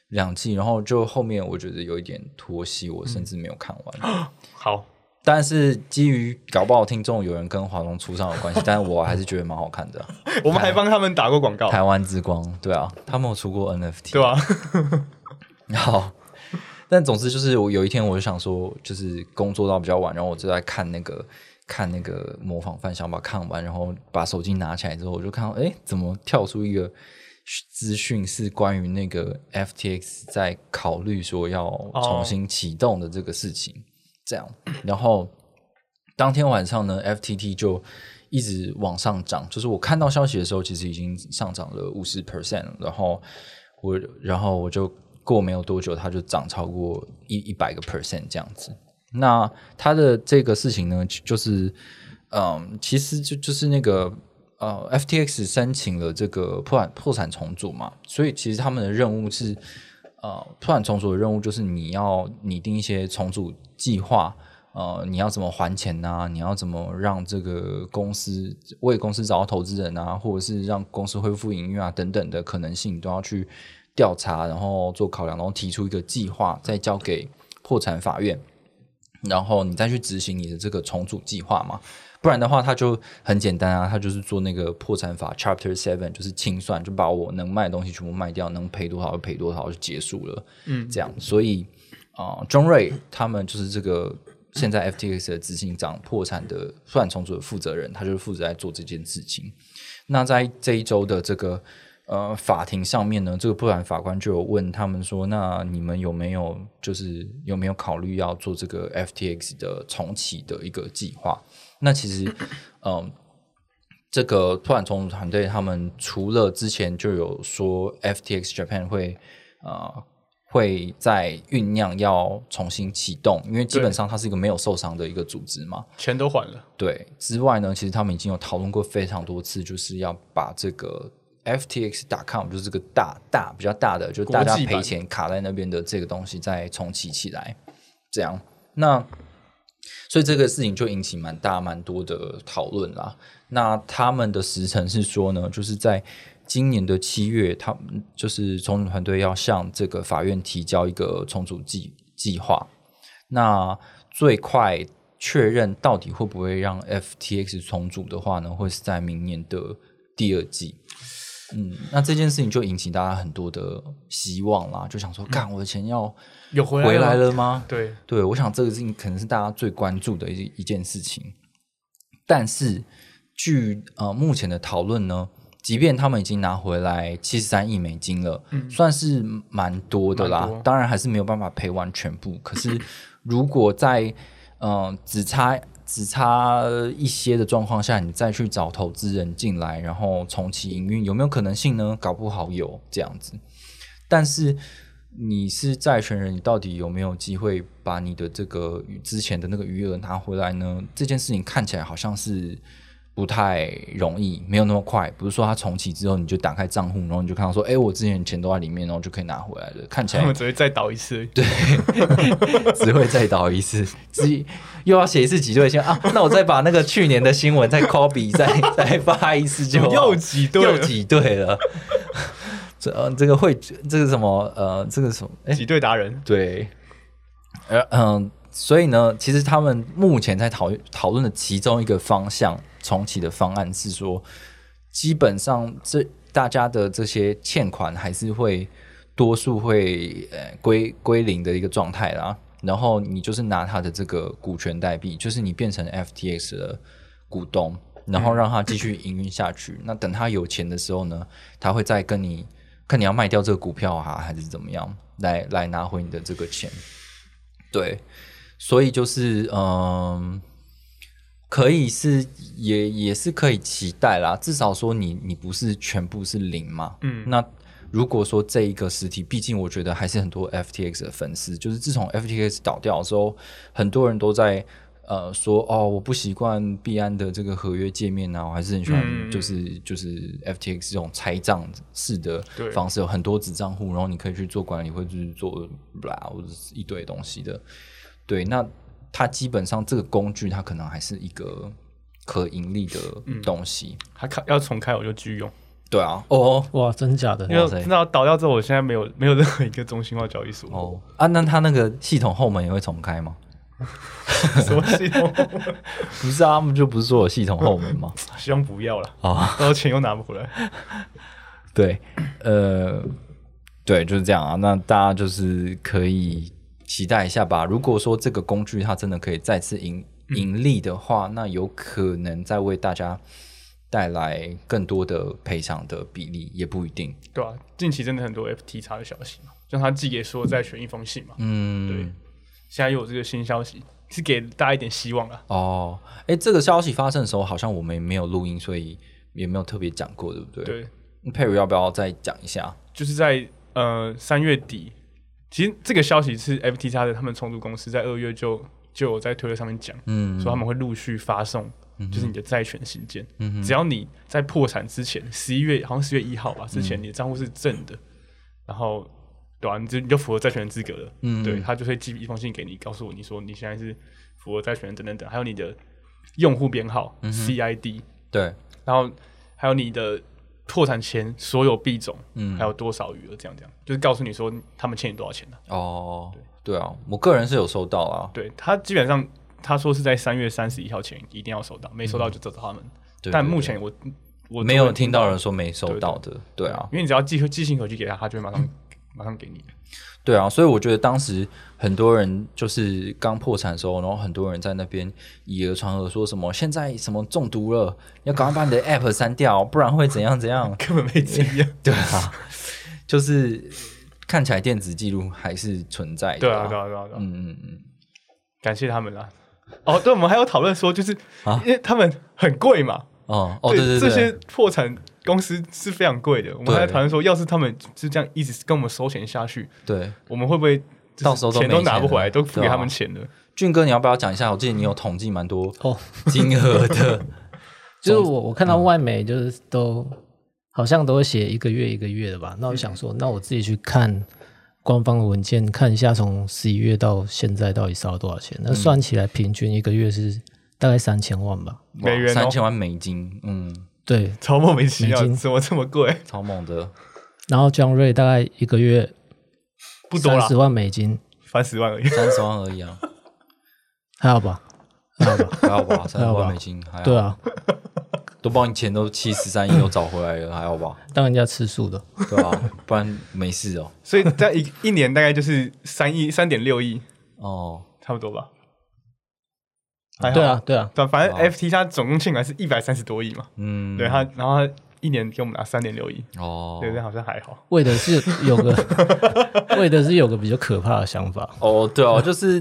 两季，然后就后面我觉得有一点拖戏，我甚至没有看完。(laughs) 好，但是基于搞不好听众有人跟华龙初上有关系，但是我还是觉得蛮好看的。我们还帮他们打过广告，台湾之光，对啊，他们有出过 NFT，对啊、好，但总之就是我有一天我就想说，就是工作到比较晚，然后我就在看那个看那个模仿犯，想把看完，然后把手机拿起来之后，我就看到，哎，怎么跳出一个资讯是关于那个 FTX 在考虑说要重新启动的这个事情，这样，然后当天晚上呢，FTT 就一直往上涨，就是我看到消息的时候，其实已经上涨了五十 percent，然后我然后我就过没有多久，它就涨超过一一百个 percent 这样子。那它的这个事情呢，就是嗯，其实就就是那个呃，FTX 申请了这个破产破产重组嘛，所以其实他们的任务是呃，破产重组的任务就是你要拟定一些重组计划。呃，你要怎么还钱呐、你要怎么让这个公司为公司找到投资人啊，或者是让公司恢复营运啊等等的可能性，都要去调查，然后做考量，然后提出一个计划，再交给破产法院，然后你再去执行你的这个重组计划嘛。不然的话，他就很简单啊，他就是做那个破产法 Chapter Seven，就是清算，就把我能卖的东西全部卖掉，能赔多少就赔多少就结束了。嗯，这样，所以啊，中、瑞他们就是这个现在 FTX 的执行长破产的破产重组的负责人，他就是负责在做这件事情。那在这一周的这个呃法庭上面呢，这个破产法官就有问他们说，那你们有没有就是有没有考虑要做这个 FTX 的重启的一个计划？那其实，嗯、这个破产重组团队他们除了之前就有说 FTX Japan 会呃会在酝酿要重新启动，因为基本上它是一个没有受伤的一个组织嘛。钱都还了，对，之外呢，其实他们已经有讨论过非常多次，就是要把这个 FTX.com 就是这个大大比较大的，就大家赔钱卡在那边的这个东西再重启起来。这样，那所以这个事情就引起蛮大蛮多的讨论啦。那他们的时程是说呢，就是在今年的七月，他们就是重组团队要向这个法院提交一个重组计计划。那最快确认到底会不会让 FTX 重组的话呢，会是在明年的第二季。嗯，那这件事情就引起大家很多的希望啦，就想说，干我的钱要有回回来来了吗？对，对，我想这个事情可能是大家最关注的一一件事情。但是，据呃目前的讨论呢，即便他们已经拿回来七十三亿美金了，算是蛮多的啦。当然还是没有办法赔完全部。可是如果在嗯只差只差一些的状况下，你再去找投资人进来，然后重启营运，有没有可能性呢？搞不好有这样子。但是你是债权人，你到底有没有机会把你的这个之前的那个余额拿回来呢？这件事情看起来好像是不太容易，没有那么快。不是说它重启之后你就打开账户，然后你就看到说，哎、我之前钱都在里面，然后就可以拿回来了。看起来他们只会再倒一次。对，只会再倒一次，自己又要写一次挤兑先啊。那我再把那个去年的新闻再 copy 再再发一次就好 (laughs) 又挤兑又挤兑了。这呃，这个会这个什么呃，这个什么哎，挤兑达人，对，呃嗯、所以呢，其实他们目前在讨讨论的其中一个方向重启的方案是说，基本上这大家的这些欠款还是会多数会呃归归零的一个状态啦。然后你就是拿他的这个股权代币，就是你变成 FTX 的股东，然后让他继续营运下去。那等他有钱的时候呢，他会再跟你看你要卖掉这个股票啊，还是怎么样，来来拿回你的这个钱。对，所以就是嗯，可以是也也是可以期待啦，至少说你你不是全部是零嘛。嗯，那如果说这一个实体，毕竟我觉得还是很多 FTX 的粉丝，就是自从 FTX 倒掉的时候，很多人都在呃说哦，我不习惯币安的这个合约界面啊，我还是很喜欢嗯就是、就是 FTX 这种拆账式的对方式，有很多子账户，然后你可以去做管理，或者是做啦或者是一堆东西的。对，那它基本上这个工具，它可能还是一个可盈利的嗯东西。它开要重开我就继续用，对啊，哦哇，真假的？因为哇塞知道倒掉之后，我现在没有 (laughs) 没有任何一个中心化交易所，哦啊，那它那个系统后门也会重开吗？(laughs) 什么系统？不是啊，他们就不是说有系统后门吗？(laughs) 希望不要了，啊、然后钱又拿不回来。对，呃，对，就是这样啊。那大家就是可以期待一下吧。如果说这个工具它真的可以再次盈盈利的话，那有可能再为大家带来更多的赔偿的比例，也不一定。对啊，近期真的很多 FT 叉的消息嘛，像他寄给所有债权一封信嘛，嗯，对，现在又有这个新消息，是给大家一点希望啊。哦，哎，这个消息发生的时候，好像我们也没有录音，所以也没有特别讲过，对不对？对，那佩如要不要再讲一下？就是在呃三月底，其实这个消息是 FTX 的他们重组公司在二月就就有在推特上面讲，嗯，说他们会陆续发送，就是你的债权信件，只要你在破产之前，十一月好像十月一号吧，之嗯前你的账户是正的，然后对啊，你就你就符合债权人资格了，嗯。对他就会寄一封信给你，告诉我你说你现在是符合债权人等等等，还有你的用户编号、CID，对，然后还有你的破产前所有币种，嗯。还有多少余额，这样这样，就是告诉你说他们欠你多少钱的、哦，对对啊，我个人是有收到啊，对他基本上他说是在三月三十一号前一定要收到，没收到就找找他们。对对对但目前我我没有听到人说没收到的，对啊，因为你只要寄寄信回去给他，他就会马上马上给你。对啊，所以我觉得当时很多人就是刚破产的时候，然后很多人在那边以讹传讹，说什么现在什么中毒了，要赶快把你的 app 删掉，不然会怎样怎样。根本没这样。对啊，就是看起来电子记录还是存在的、对啊，对啊，对啊，嗯嗯嗯，感谢他们啦。哦，对，我们还有讨论说，就是啊因为他们很贵嘛，哦哦，对对对，这些破产公司是非常贵的。我们还在对讨论说，要是他们就这样一直跟我们收钱下去，对我们会不会到时候都钱都拿不回来，了都付给他们钱了？俊哥，你要不要讲一下？我记得你有统计蛮多哦，金额的，(laughs) 就是我我看到外媒就是都好像都会写一个月一个月的吧，那我想说，那我自己去看官方的文件，看一下从十一月到现在到底烧了多少钱，那算起来平均一个月是大概三千万吧。美元哦三千万美金，嗯，对，超莫名其妙美，金怎么这么贵？超猛的，然后 John Ray 大概一个月不多了三十，万美金，三十万而已。三十万而已啊，还好吧？还好吧？(laughs) 还好吧？三十万美金，还好，对，啊，都帮你钱都七十三亿都找回来了，还好吧？当人家吃素的，对啊、不然没事哦。所以在一一年大概就是三亿、三点六亿，哦，差不多吧。还好。对啊，，对啊，对啊，反正 FT 它总共欠款是一百三十多亿嘛，嗯，对它，然后它一年给我们拿三点六亿，哦。对，好像还好。为的是有个 (laughs) 为的是有个比较可怕的想法，哦，对哦，就是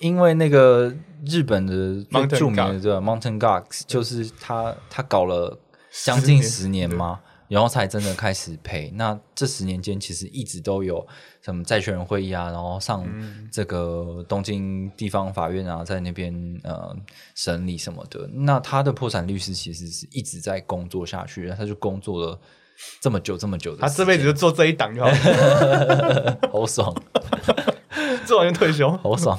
因为那个日本的最著名的这个 Mountain Gox，就是他他搞了将近十年。嘛，然后才真的开始赔。那这十年间，其实一直都有什么债权人会议啊，然后上这个东京地方法院啊，在那边呃审理什么的。那他的破产律师其实是一直在工作下去，他就工作了这么久这么久的，他这辈子就做这一档就好了，(laughs) 好爽。(laughs) 做完就退休。好爽。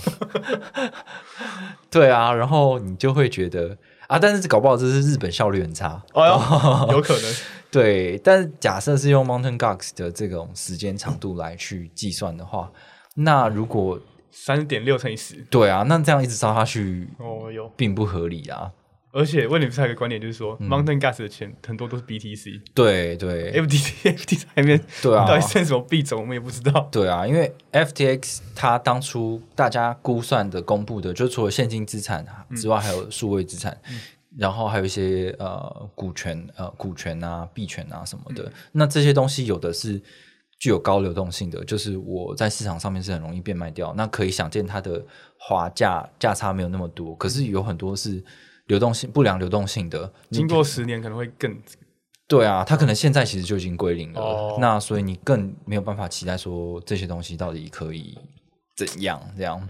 对啊，然后你就会觉得啊，但是搞不好这是日本效率很差。哦哟，有可能。对，但是假设是用 Mountain Gox 的这种时间长度来去计算的话，那如果三点六乘以十，对啊，那这样一直烧下去哦哟。并不合理啊。而且问你不是还有一个观点，就是说、嗯 Mountain Gas 的钱很多都是 BTC、对对 FTC 还没对啊到底剩什么币种，我们也不知道。对啊，因为 FTX 它当初大家估算的公布的，就除了现金资产之外，还有数位资产，然后还有一些呃股权、呃股权啊、币权啊什么的。那这些东西有的是具有高流动性的，就是我在市场上面是很容易变卖掉，那可以想见它的滑价价差没有那么多。可是有很多是流动性不良流动性的，经过十年可能会更对啊，它可能现在其实就已经归零了，哦那所以你更没有办法期待说这些东西到底可以怎样这样。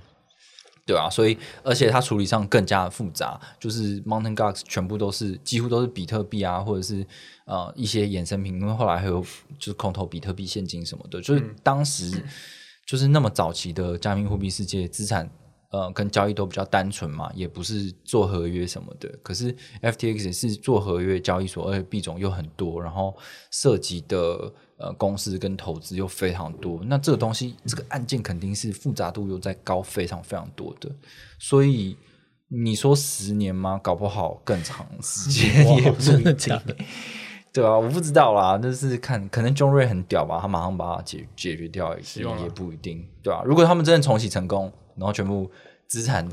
对啊，所以而且它处理上更加的复杂，就是 Mountain Gox 全部都是几乎都是比特币啊，或者是呃一些衍生品，因为后来还有就是空投比特币现金什么的，就是当时就是那么早期的加密货币世界资产。呃，跟交易都比较单纯嘛，也不是做合约什么的。可是 FTX 也是做合约交易所，而且币种又很多，然后涉及的呃公司跟投资又非常多。那这个东西，这个案件肯定是复杂度又在高非常非常多的。所以你说十年吗？搞不好更长时间也不真的一定假的？(laughs) 对啊，我不知道啦，就是看可能 John Ray 很屌吧，他马上把它解解决掉，也望啊也不一定，对啊，如果他们真的重启成功，然后全部资产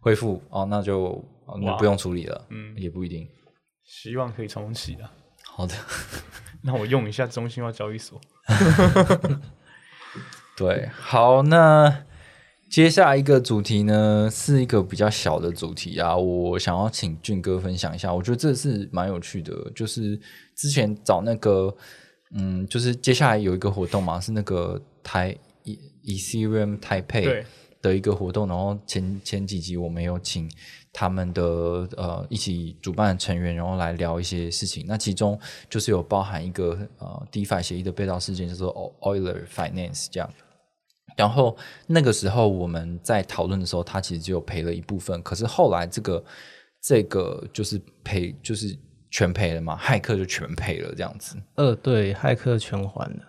恢复，哦，那就哦那不用处理了，嗯也不一定。希望可以重启啊。好的，那我用一下中心化交易所。(laughs) 对，好，那接下来一个主题呢，是一个比较小的主题啊，我想要请俊哥分享一下，我觉得这是蛮有趣的，就是之前找那个，嗯，就是接下来有一个活动嘛，是那个台 E Ethereum 台配，的一个活动，然后前前几集我们有请他们的呃一起主办的成员，然后来聊一些事情。那其中就是有包含一个呃 DeFi 协议的被盗事件，叫做 Euler Finance 这样。然后那个时候我们在讨论的时候，他其实只有赔了一部分，可是后来这个这个就是赔就是全赔了嘛，骇客就全赔了这样子。呃，对，骇客全还了。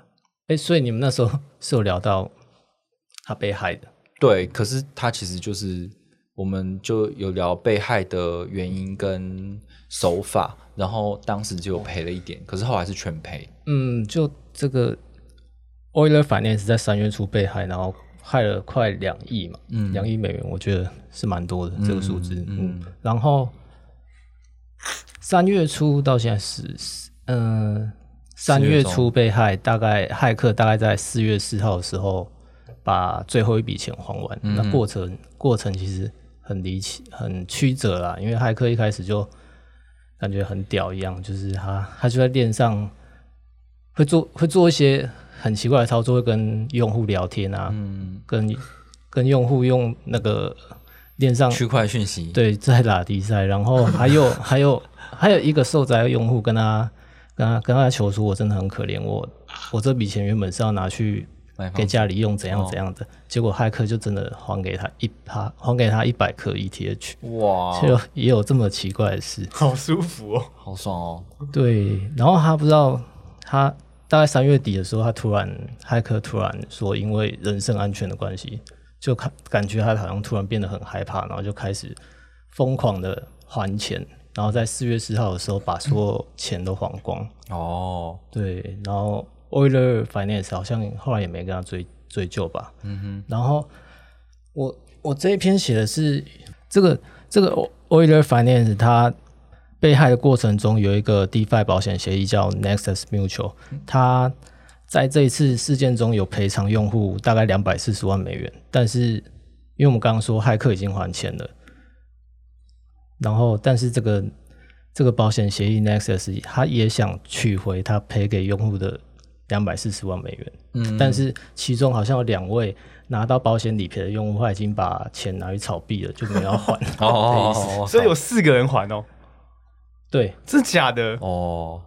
哎，所以你们那时候是有聊到他被害的，对，可是他其实就是，我们就有聊被害的原因跟手法，然后当时就有赔了一点，可是后来是全赔。嗯，就这个 Oiler Finance 在三月初被害，然后害了快两亿嘛，嗯两亿美元，我觉得是蛮多的、这个数字。嗯嗯，然后三月初到现在是，嗯、三月初被害，大概骇客大概在四月四号的时候把最后一笔钱还完。嗯那过程过程其实很离奇，很曲折啦，因为骇客一开始就感觉很屌一样，就是他他就在链上会做会做一些很奇怪的操作，会跟用户聊天啊，嗯，跟跟用户用那个链上区块讯息，，对在打比赛，然后还有 (laughs) 还有还有一个受灾的用户跟他跟他跟他求说，我真的很可怜，我我这笔钱原本是要拿去给家里用，怎样哦怎样的，结果骇客就真的还给他一他还给他一百颗 ETH，哇，就也有这么奇怪的事。好舒服哦。好爽哦。对，然后他不知道，他大概三月底的时候，他突然骇客突然说，因为人身安全的关系，就看感觉他好像突然变得很害怕，然后就开始疯狂的还钱，然后在四月四号的时候把所有钱都还光。哦，对，然后 Euler Finance 好像后来也没跟他追追究吧。嗯哼，然后我我这一篇写的是这个这个 Oiler Finance 它被被害的过程中有一个 DeFi 保险协议叫 Nexus Mutual，它在这一次事件中有赔偿用户大概两百四十万美元，但是因为我们刚刚说骇客已经还钱了，然后但是这个这个保险协议 Nexus 他也想取回他赔给用户的两百四十万美元，嗯，但是其中好像有两位拿到保险理赔的用户，他已经把钱拿去炒币了，就没有要还。(laughs) 哦哦哦哦，所以有四个人还哦，对，真假的？哦，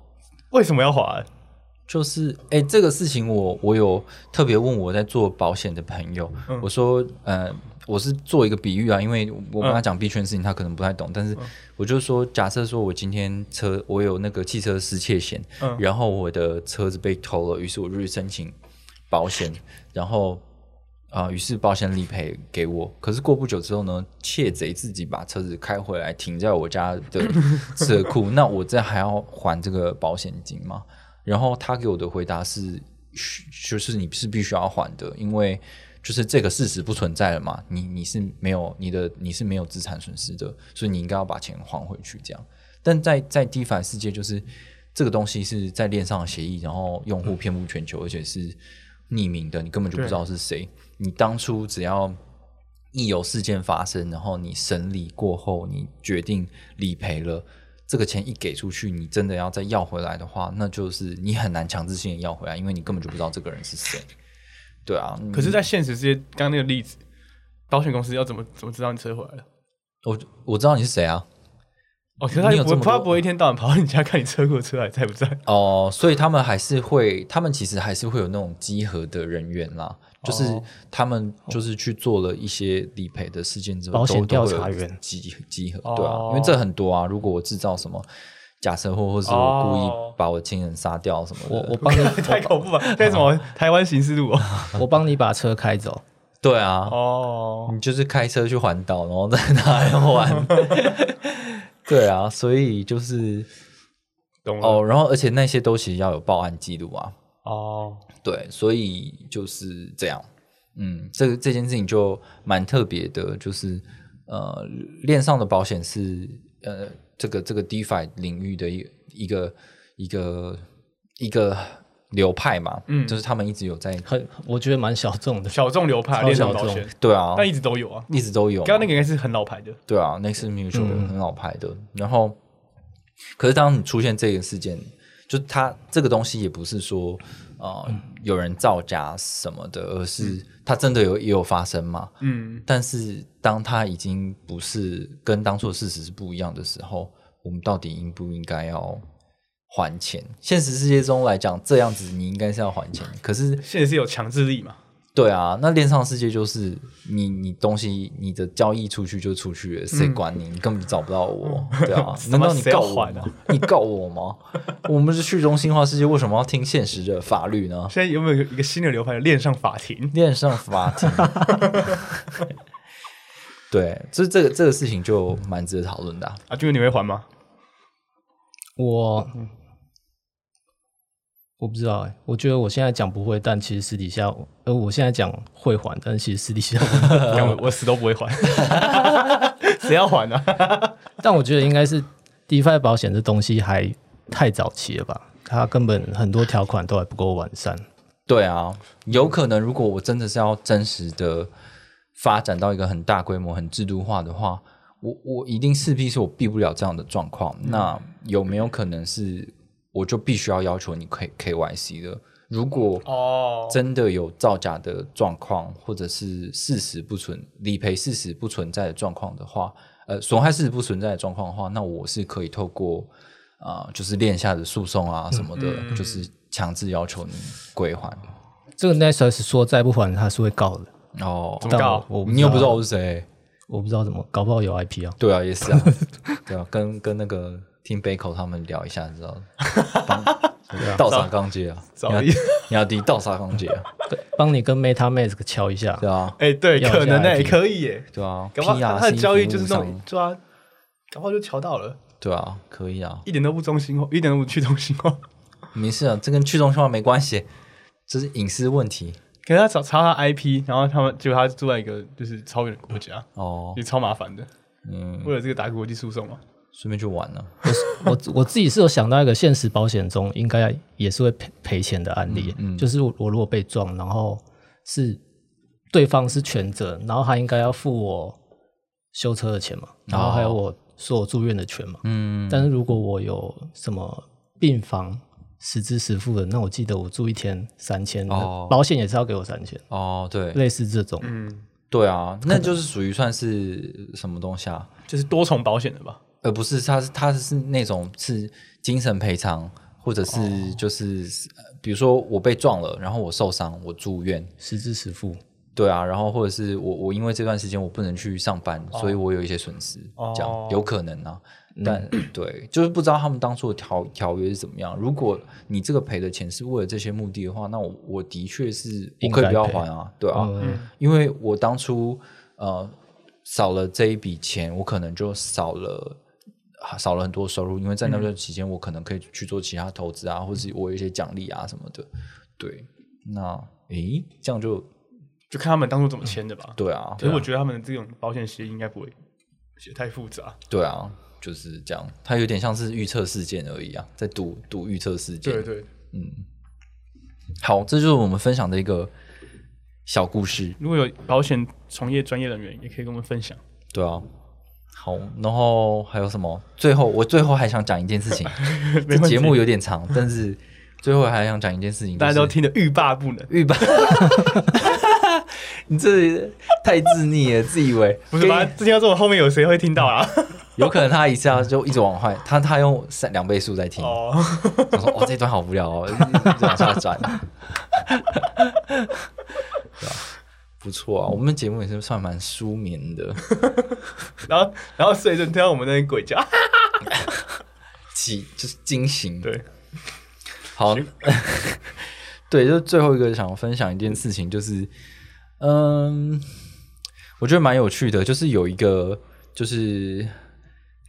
为什么要还？就是哎、这个事情我我有特别问我在做保险的朋友，我说呃，我是做一个比喻啊，因为我跟他讲币圈的事情，他可能不太懂，但是我就说，假设说我今天车我有那个汽车失窃险，嗯然后我的车子被偷了，于是我就去申请保险，然后。啊、于是保险理赔给我，可是过不久之后呢，窃贼自己把车子开回来停在我家的车库，(laughs) 那我这还要还这个保险金吗？然后他给我的回答是，就是你是必须要还的，因为就是这个事实不存在了嘛，你你是没有你的你是没有资产损失的，所以你应该要把钱还回去这样。但在在 DeFi 世界，就是这个东西是在链上的协议，然后用户遍布全球，而且是匿名的，你根本就不知道是谁。你当初只要一有事件发生，然后你审理过后，你决定理赔了，这个钱一给出去，你真的要再要回来的话，那就是你很难强制性的要回来，因为你根本就不知道这个人是谁。对啊，可是，在现实世界，刚刚那个例子，保险公司要怎么怎么知道你车回来了？我我知道你是谁啊。哦，可是他也不他不会一天到晚跑到你家看你车库的车还在不在？哦，所以他们还是会，他们其实还是会有那种集合的人员啦，就是哦他们就是去做了一些理赔的事件之后，保险调查员集集合，对啊，哦因为这很多啊，如果我制造什么假车祸，或是我故意哦把我亲人杀掉什么的，我我帮你，(laughs) 太恐怖了！那什么 (laughs) 台湾刑事路哦？(laughs) 我帮你把车开走。对啊，哦，你就是开车去环岛，然后再拿来还，对啊，所以就是懂。哦，然后而且那些都其实要有报案记录啊，哦，对，所以就是这样。嗯，这个这件事情就蛮特别的，就是呃，链上的保险是呃，这个这个 DeFi 领域的一一个一个一个流派嘛，嗯就是他们一直有在，很，我觉得蛮小众的。小众流派超小众链上保险，对啊，但一直都有啊。一直都有嘛。刚刚那个应该是很老牌的，对啊，Next Mutual 嗯很老牌的。然后，可是当你出现这个事件，就它这个东西也不是说呃有人造假什么的，而是它真的有也有发生嘛。嗯，但是当它已经不是跟当初的事实是不一样的时候，我们到底应不应该要还钱？现实世界中来讲，这样子你应该是要还钱，可是现实是有强制力嘛？对啊，那链上世界就是你你东西你的交易出去就出去了，谁管你？你根本就找不到我，(laughs) 对啊？(laughs) 难道你告我吗？你告我吗？我们是去中心化世界，为什么要听现实的法律呢？现在有没有一个新的流派的链上法庭？链上法庭，(laughs) 对，这这个这个事情就蛮值得讨论的啊、啊，就是你会还吗？我我不知道哎、我觉得我现在讲不会，但其实私底下，呃，我现在讲会还，但其实私底下 (laughs) 我，干我我死都不会还，(laughs) 谁要还啊？(laughs) 但我觉得应该是 DeFi 保险这东西还太早期了吧，它根本很多条款都还不够完善。对啊，有可能如果我真的是要真实的发展到一个很大规模、很制度化的话，我我一定势必是我避不了这样的状况。那有没有可能是我就必须要要求你 K KYC 的？如果哦，真的有造假的状况，或者是事实不存、理赔事实不存在的状况的话，呃，损害事实不存在的状况的话，那我是可以透过啊、呃就是链下的诉讼啊什么的，嗯就是强制要求你归还。这个 Nexus 说再不还，他是会告的。哦，但怎么告你又不知道我是谁？我不知道怎么，搞不好有 IP 啊。对啊，也是啊，(laughs) 对啊，跟跟那个听 a k 他们聊一下，你知道吗？(laughs) 帮倒啥钢接啊？(laughs) 你要早一你要滴倒啥钢接啊？(laughs) 对，帮你跟 MetaMask 敲一下。对啊，哎，对，可能呢，IP 可以耶，对啊搞不好他他的交易就是那种商，对啊，搞不好就敲到了，对啊，可以啊，一点都不中心化，一点都不去中心化。没事啊，这跟去中心化没关系，这是隐私问题可是他找查他 IP，然后他们结果他住在一个就是超远的国家，哦也。超麻烦的。嗯，为了这个打国际诉讼嘛，顺便就完了。我我自己是有想到一个现实保险中应该也是会赔赔钱的案例，就是我如果被撞，然后是对方是全责，然后他应该要付我修车的钱嘛，然后还有我所有住院的钱嘛。嗯，但是如果我有什么病房实支实付的，那我记得我住一天三千，哦保险也是要给我三千，哦，对，类似这种。嗯，对啊，那就是属于算是什么东西啊？就是多重保险的吧？呃，不是，他是他是那种是精神赔偿，或者哦是就是、呃比如说我被撞了，然后我受伤，我住院，实支实付，对啊，然后或者是我我因为这段时间我不能去上班，所以我有一些损失，这样哦有可能啊。但 (laughs) 对，就是不知道他们当初的条条约是怎么样。如果你这个赔的钱是为了这些目的的话，那我我的确是我可以不要还啊，对啊，嗯因为我当初呃少了这一笔钱，我可能就少了。少了很多收入，因为在那段期间，我可能可以去做其他投资啊，或者我有一些奖励啊什么的。对，那诶，这样就就看他们当初怎么签的吧。对啊，可是我觉得他们这种保险协议应该不会写太复杂。对啊，就是这样，它有点像是预测事件而已啊，在赌赌预测事件。对对，嗯好，这就是我们分享的一个小故事。如果有保险从业专业人员，也可以跟我们分享。对啊，好，然后还有什么？最后我最后还想讲一件事情，(laughs) 这节目有点长，但是最后还想讲一件事情，大家都听得欲罢不能。欲罢。(laughs) 你这太自溺了，自以为不是吧？之前要这种后面有谁会听到啊？(laughs) 有可能他一下就一直往坏，他他用三两倍速在听，哦，我说哦这段好无聊哦，一直往下转，对吧？不错啊，我们节目也是算蛮舒眠的，(laughs) 然后然后睡着听到我们那边鬼叫，(laughs) 惊就是惊醒。对，好，(laughs) 对，就最后一个想分享一件事情，就是嗯，我觉得蛮有趣的，就是有一个就是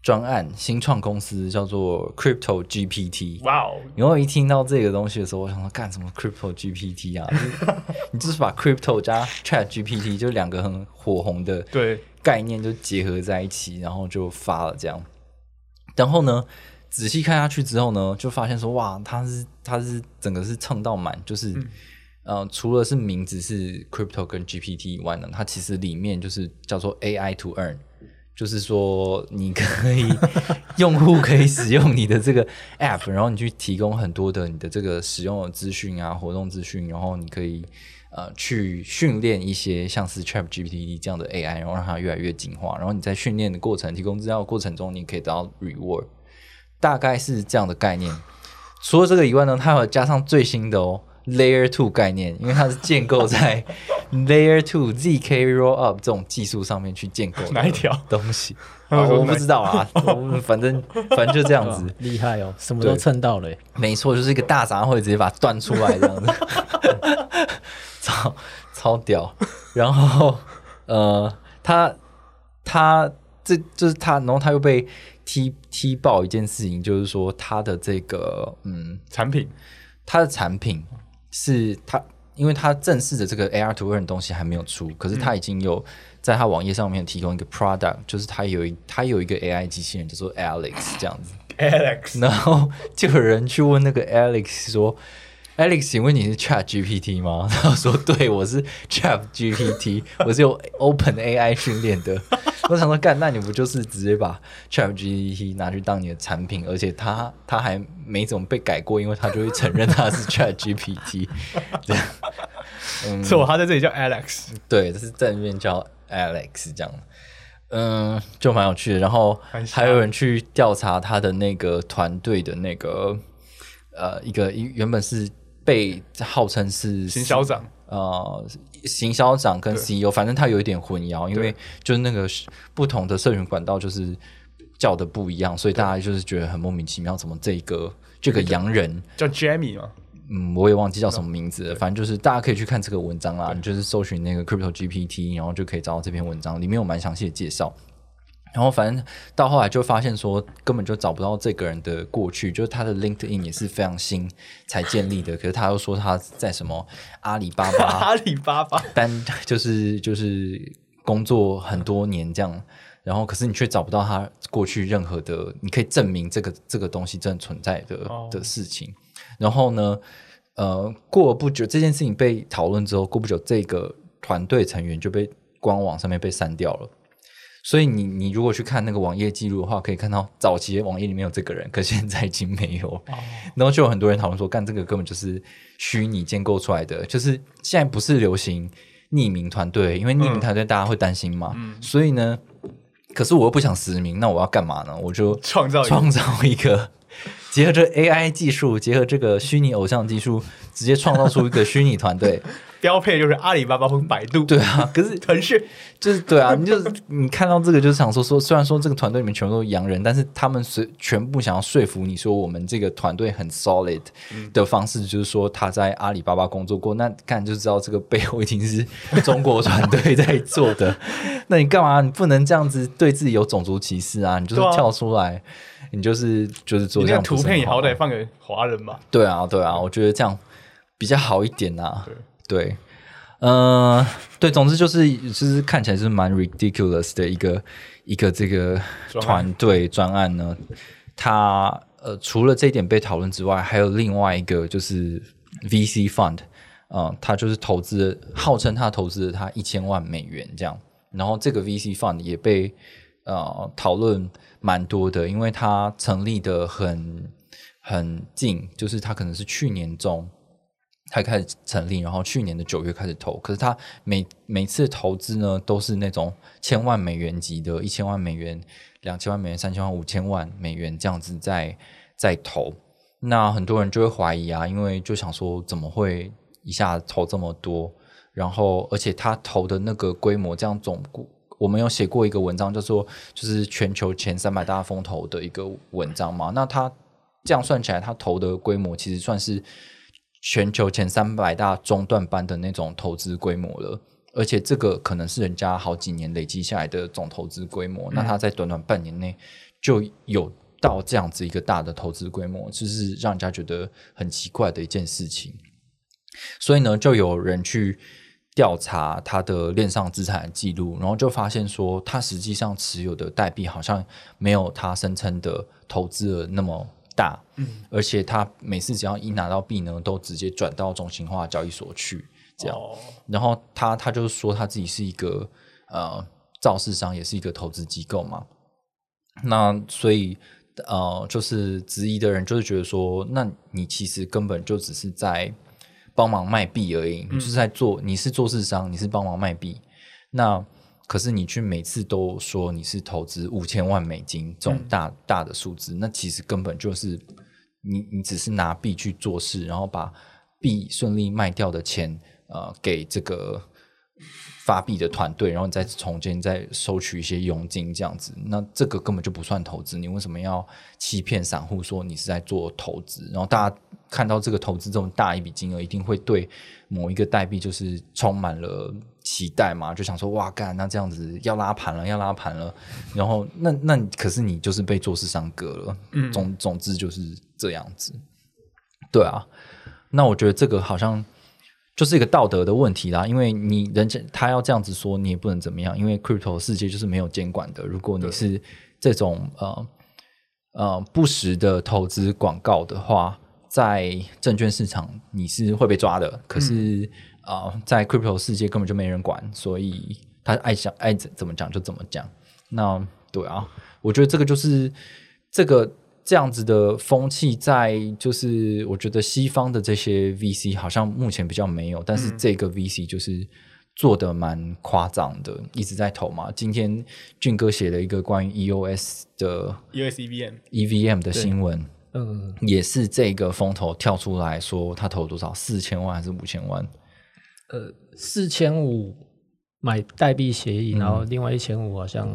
专案新创公司叫做 Crypto GPT，哇哦，然后一听到这个东西的时候，我想说干什么 Crypto GPT 啊？就是 (laughs) 你就是把 Crypto 加 Chat GPT 就两个很火红的对，概念就结合在一起，然后就发了这样。然后呢，仔细看下去之后呢，就发现说哇，它是它是整个是蹭到满，就是、呃，除了是名字是 Crypto 跟 GPT 以外呢，它其实里面就是叫做 AI to Earn。就是说，你可以用户可以使用你的这个 app，然后你去提供很多的你的这个使用的资讯啊、活动资讯，然后你可以呃去训练一些像是 Chat GPT 这样的 AI，然后让它越来越进化。然后你在训练的过程、提供资料的过程中，你可以得到 reward，大概是这样的概念。除了这个以外呢，它有加上最新的哦 Layer Two 概念，因为它是建构在 (laughs) Layer Two ZK Rollup 这种技术上面去建构的 (laughs) 哪一条东西？(laughs) 我不知道啊，我反正反正就这样子。厉害哦，什么都蹭到了耶。没错，就是一个大杂烩，直接把它端出来这样子，超超屌。然后呃，他他这就是他，然后他又被踢踢爆一件事情，就是说他的这个嗯，产品他的产品是他，因为他正式的这个 AR 图案的东西还没有出，可是他已经有在他网页上面提供一个 product，就是他有一他有一个 AI 机器人叫做 Alex 这样子。(laughs) Alex，然后就有人去问那个 Alex 说：“Alex，请问你是 Chat GPT 吗？” (laughs) 他说：“对，我是 Chat GPT，(laughs) 我是用 Open AI 训练的。(laughs) ”我想说，干，那你不就是直接把 Chat GPT 拿去当你的产品，而且他他还没怎么被改过，因为他就会承认他是 Chat GPT，这样。嗯，是我他在这里叫 Alex，对，这是正面叫 Alex 这样，嗯，就蛮有趣的。然后还有人去调查他的那个团队的那个呃一个一原本是被号称是行销长，呃行销长跟 CEO，反正他有一点混淆，因为就是那个不同的社群管道就是叫的不一样，所以大家就是觉得很莫名其妙，怎么这个这个洋人。叫 Jamie 吗，嗯，我也忘记叫什么名字了，反正就是大家可以去看这个文章啦，你就是搜寻那个 Crypto GPT，然后就可以找到这篇文章，里面有蛮详细的介绍。然后反正到后来就发现说，根本就找不到这个人的过去，就是他的 LinkedIn 也是非常新才建立的，可是他又说他在什么阿里巴巴 (laughs) 阿里巴巴，但就是就是工作很多年这样，然后可是你却找不到他过去任何的，你可以证明这个这个东西真的存在的、哦的事情。然后呢，呃，过了不久，这件事情被讨论之后，过不久，这个团队成员就被官网上面被删掉了。所以你你如果去看那个网页记录的话，可以看到早期的网页里面有这个人，可现在已经没有。然后就有很多人讨论说，干这个根本就是虚拟建构出来的，就是现在不是流行匿名团队，因为匿名团队大家会担心嘛，所以呢，可是我又不想实名，那我要干嘛呢？我就创造创造一个结合这 AI 技术，结合这个虚拟偶像技术，直接创造出一个虚拟团队。标配就是阿里巴巴或百度，对啊，可是腾讯就是对啊，你就是你看到这个，就是想说说，虽然说这个团队里面全部都是洋人，但是他们是全部想要说服你说我们这个团队很 solid 的方式，就是说他在阿里巴巴工作过，那看就知道这个背后一定是中国团队在做的。(laughs) 那你干嘛？你不能这样子对自己有种族歧视啊！你就是跳出来，你就是就是做这样图片也好好歹放给华人吧。对啊，对啊，我觉得这样比较好一点呐、对对，呃，对，总之就是就是看起来是蛮 ridiculous 的一个一个这个团队专案呢。他呃，除了这一点被讨论之外，还有另外一个就是 VC fund，呃，他就是投资，号称他投资了它一千万美元这样。然后这个 VC fund 也被呃讨论蛮多的，因为他成立的很很近，就是他可能是去年中才开始成立，然后去年的九月开始投，可是他每每次投资呢都是那种千万美元级的，一千万美元、两千万美元、三千万、五千万美元这样子在在投。那很多人就会怀疑啊，因为就想说怎么会一下投这么多？然后而且他投的那个规模，这样总我们有写过一个文章，叫做就是全球前三百大风投的一个文章嘛。那他这样算起来，他投的规模其实算是全球前三百大中段班的那种投资规模了。而且这个可能是人家好几年累积下来的总投资规模，那他在短短半年内就有到这样子一个大的投资规模，就是让人家觉得很奇怪的一件事情。所以呢，就有人去调查他的链上资产的记录，然后就发现说，他实际上持有的代币好像没有他声称的投资额那么大，嗯，而且他每次只要一拿到币呢，都直接转到中心化交易所去，这样。哦，然后他他就说他自己是一个呃造市商，也是一个投资机构嘛。那所以呃，就是质疑的人就是觉得说，那你其实根本就只是在帮忙卖币而已，你就是在做，你是做市商，你是帮忙卖币。那可是你去每次都说你是投资五千万美金这种大、大的数字，那其实根本就是你你只是拿币去做事，然后把币顺利卖掉的钱呃给这个发币的团队，然后你再从间再收取一些佣金这样子，那这个根本就不算投资。你为什么要欺骗散户说你是在做投资？然后大家看到这个投资这么大一笔金额，一定会对某一个代币就是充满了期待嘛，就想说哇干，那这样子要拉盘了，要拉盘了。然后那那可是你就是被做市商割了，嗯总总之就是这样子。对啊，那我觉得这个好像就是一个道德的问题啦，因为你人家他要这样子说，你也不能怎么样，因为 crypto 世界就是没有监管的。如果你是这种呃呃不实的投资广告的话，在证券市场你是会被抓的。可是啊、呃在 crypto 世界根本就没人管，所以他爱想爱怎怎么讲就怎么讲。那对啊，我觉得这个就是这个这样子的风气，在就是我觉得西方的这些 VC 好像目前比较没有，但是这个 VC 就是做的蛮夸张的，一直在投嘛。今天俊哥写了一个关于 EOS 的 USEVM EVM 的新闻，嗯，也是这个风投跳出来说他投多少，四千万还是五千万？呃，四千五买代币协议，然后另外一千五好像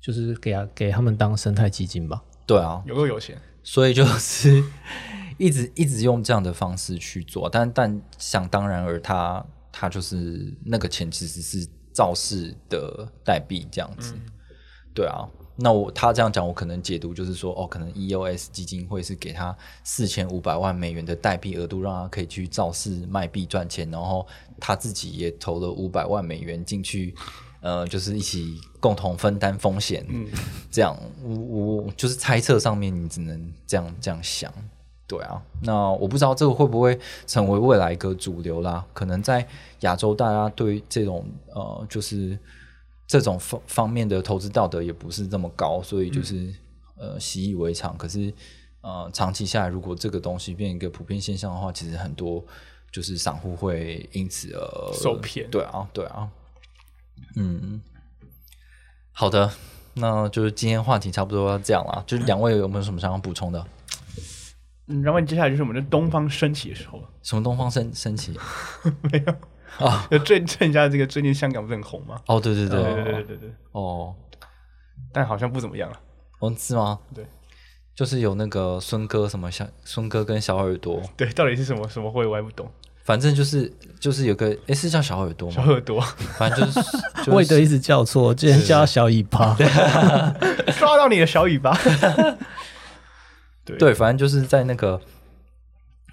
就是给他给他们当生态基金吧。对啊，有够有钱，所以就是 (laughs) 一直一直用这样的方式去做，但但想当然而他他就是那个钱其实是造势的代币这样子，对啊。那我他这样讲，我可能解读就是说，哦，可能 EOS 基金会是给他四千五百万美元的代币额度，让他可以去造市卖币赚钱，然后他自己也投了五百万美元进去，呃，就是一起共同分担风险。嗯，这样，我我就是猜测上面你只能这样这样想。对啊，那我不知道这个会不会成为未来一个主流啦？可能在亚洲，大家对这种呃，就是这种方方面的投资道德也不是这么高，所以就是、呃习以为常。可是呃，长期下来，如果这个东西变一个普遍现象的话，其实很多就是散户会因此而受骗对啊，对啊，嗯，好的，那就是今天话题差不多要这样了。就是两位有没有什么想要补充的？嗯，然后接下来就是我们的东方升起的时候了，什么东方升升起？(laughs) (laughs) 就最趁一下这个最近香港不是很红吗？哦，对对对，对对对对哦，但好像不怎么样了。哦是吗？对，就是有那个孙哥什么小孙哥跟小耳朵，对，到底是什么什么会我也不懂。反正就是就是有个诶，是叫小耳朵吗？小耳朵 (laughs) 反正就是就是魏德一直叫错，之前叫他小尾巴。(laughs) 抓到你的小尾巴。对对，反正就是在那个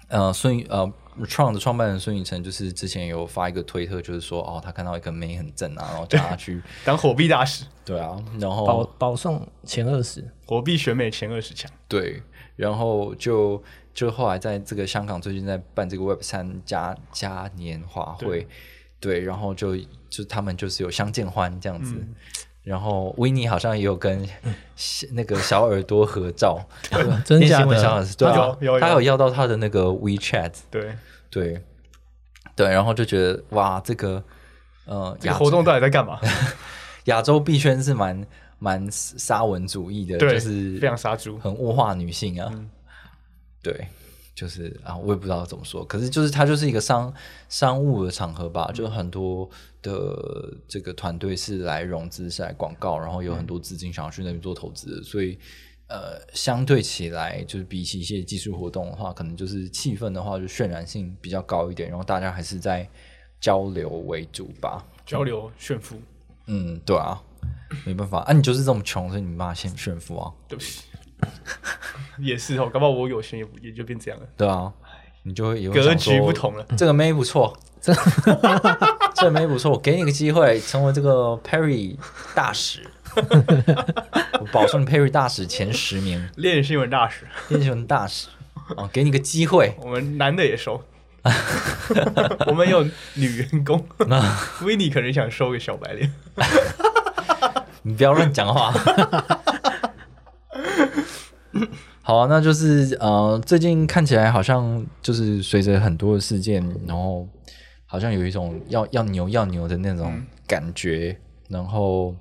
呃孙宇呃创的创办人孙宇晨，就是之前有发一个推特，就是说哦，他看到一个妹很正啊，然后叫他去，(laughs) 当火币大使，对啊，然保后保保送前二十，火币选美前二十强。对，然后就就后来在这个香港最近在办这个 Web 三嘉嘉年华会，对，然后就就他们就是有相见欢这样子。然后维尼好像也有跟那个小耳朵合照，(laughs) 真假练新闻小的？耳朵他有要到他的那个 WeChat，对，对。对，然后就觉得哇，这个呃这个活动到底在干嘛？(laughs) 亚洲币圈是蛮蛮沙文主义的，就是非常杀猪。很物化女性啊。对，就是啊，我也不知道怎么说，可是就是它就是一个商商务的场合吧，就很多的这个团队是来融资、是来广告，然后有很多资金想要去那边做投资，所以。呃，相对起来，就是比起一些技术活动的话，可能就是气氛的话，就渲染性比较高一点，然后大家还是在交流为主吧。交流炫富，嗯，对啊，没办法，啊，你就是这么穷，所以你没办法炫炫富啊，对不起，(laughs) 也是哦，搞不好我有钱也也就变这样了，对啊，你就会也会格局不同了。(laughs) 这个妹不错，这 (laughs) 这个妹不错，我给你个机会成为这个 Perry 大使，我保送 Perry 大使前十名，练新闻大使，变成大使。哦，给你个机会，我们男的也收，我们有女员工。维尼可能想收个小白脸，你不要乱讲话。(laughs) 好啊，那就是呃，最近看起来好像就是随着很多的事件，然后好像有一种要要牛要牛的那种感觉，然后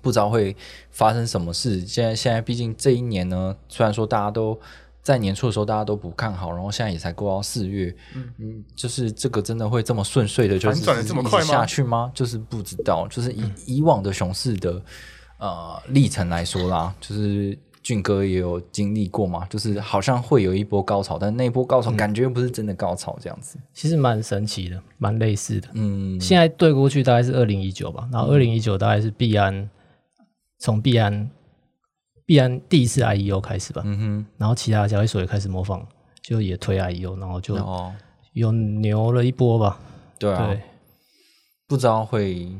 不知道会发生什么事。现在现在毕竟这一年呢，虽然说大家都在年初的时候大家都不看好，然后现在也才过到四月，嗯，就是这个真的会这么顺遂的，就是这么一直快吗下去吗？就是不知道，就是以、以往的熊市的呃历程来说啦，就是俊哥也有经历过嘛，就是好像会有一波高潮，但那一波高潮感觉又不是真的高潮这样子。其实蛮神奇的，蛮类似的。嗯，现在对过去大概是二零一九吧，然后二零一九大概是币安从币安币安第一次 IEO 开始吧，嗯哼。然后其他交易所也开始模仿，就也推 IEO，然后就有牛了一波吧。对啊，对，不知道会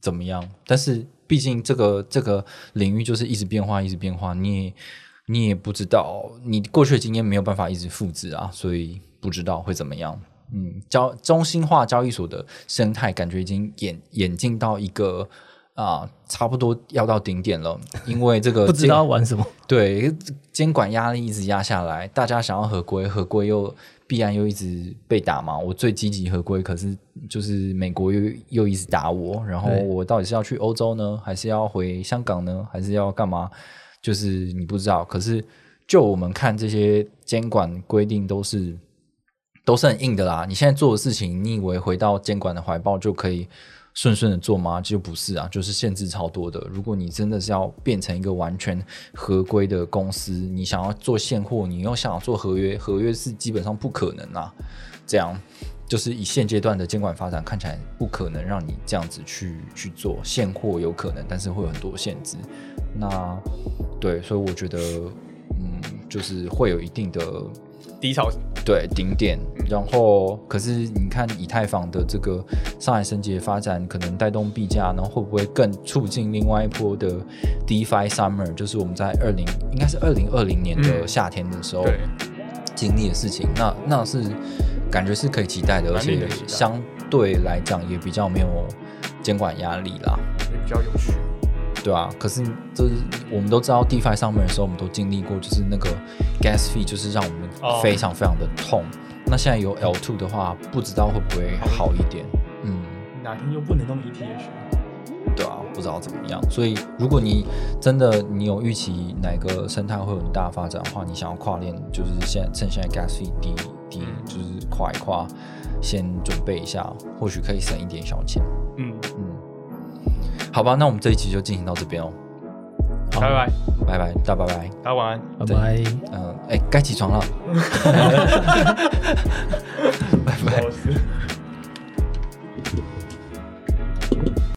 怎么样，但是毕竟这个这个领域就是一直变化，一直变化，你也你也不知道，你过去的经验没有办法一直复制啊，所以不知道会怎么样。嗯，交中心化交易所的生态感觉已经演演进到一个啊、差不多要到顶点了，因为这个不知道玩什么。对，监管压力一直压下来，大家想要合规，合规又必然又一直被打嘛。我最积极合规，可是就是美国又又一直打我，然后我到底是要去欧洲呢，还是要回香港呢，还是要干嘛？就是你不知道。可是就我们看这些监管规定都是都是很硬的啦。你现在做的事情，你以为回到监管的怀抱就可以顺顺的做吗？就不是啊，就是限制超多的。如果你真的是要变成一个完全合规的公司，你想要做现货，你又想要做合约，合约是基本上不可能啊。这样就是以现阶段的监管发展看起来不可能让你这样子去去做现货，有可能，但是会有很多限制。那对，所以我觉得，嗯，就是会有一定的低潮。对顶点，然后可是你看以太坊的这个上海升级的发展，可能带动币价，然后会不会更促进另外一波的 DeFi Summer，就是我们在二零应该是二零二零年的嗯夏天的时候对经历的事情，那那是感觉是可以期待的，而且相对来讲也比较没有监管压力啦。也比较有趣。对啊，可是这我们都知道，DeFi 上面的时候，我们都经历过，就是那个 gas fee，就是让我们哦非常非常的痛。那现在有 L2 的话，不知道会不会好一点？嗯，哪天又不能用 ETH？对啊，不知道怎么样。所以，如果你真的你有预期哪个生态会有很大的发展的话，你想要跨链，就是现在趁现在 gas fee 低低，嗯就是跨一跨，先准备一下，或许可以省一点小钱。嗯，嗯，好吧，那我们这一集就进行到这边哦，好拜拜，拜拜，大家拜拜。大家晚安。拜拜。嗯，哎，该起床了。不好意思。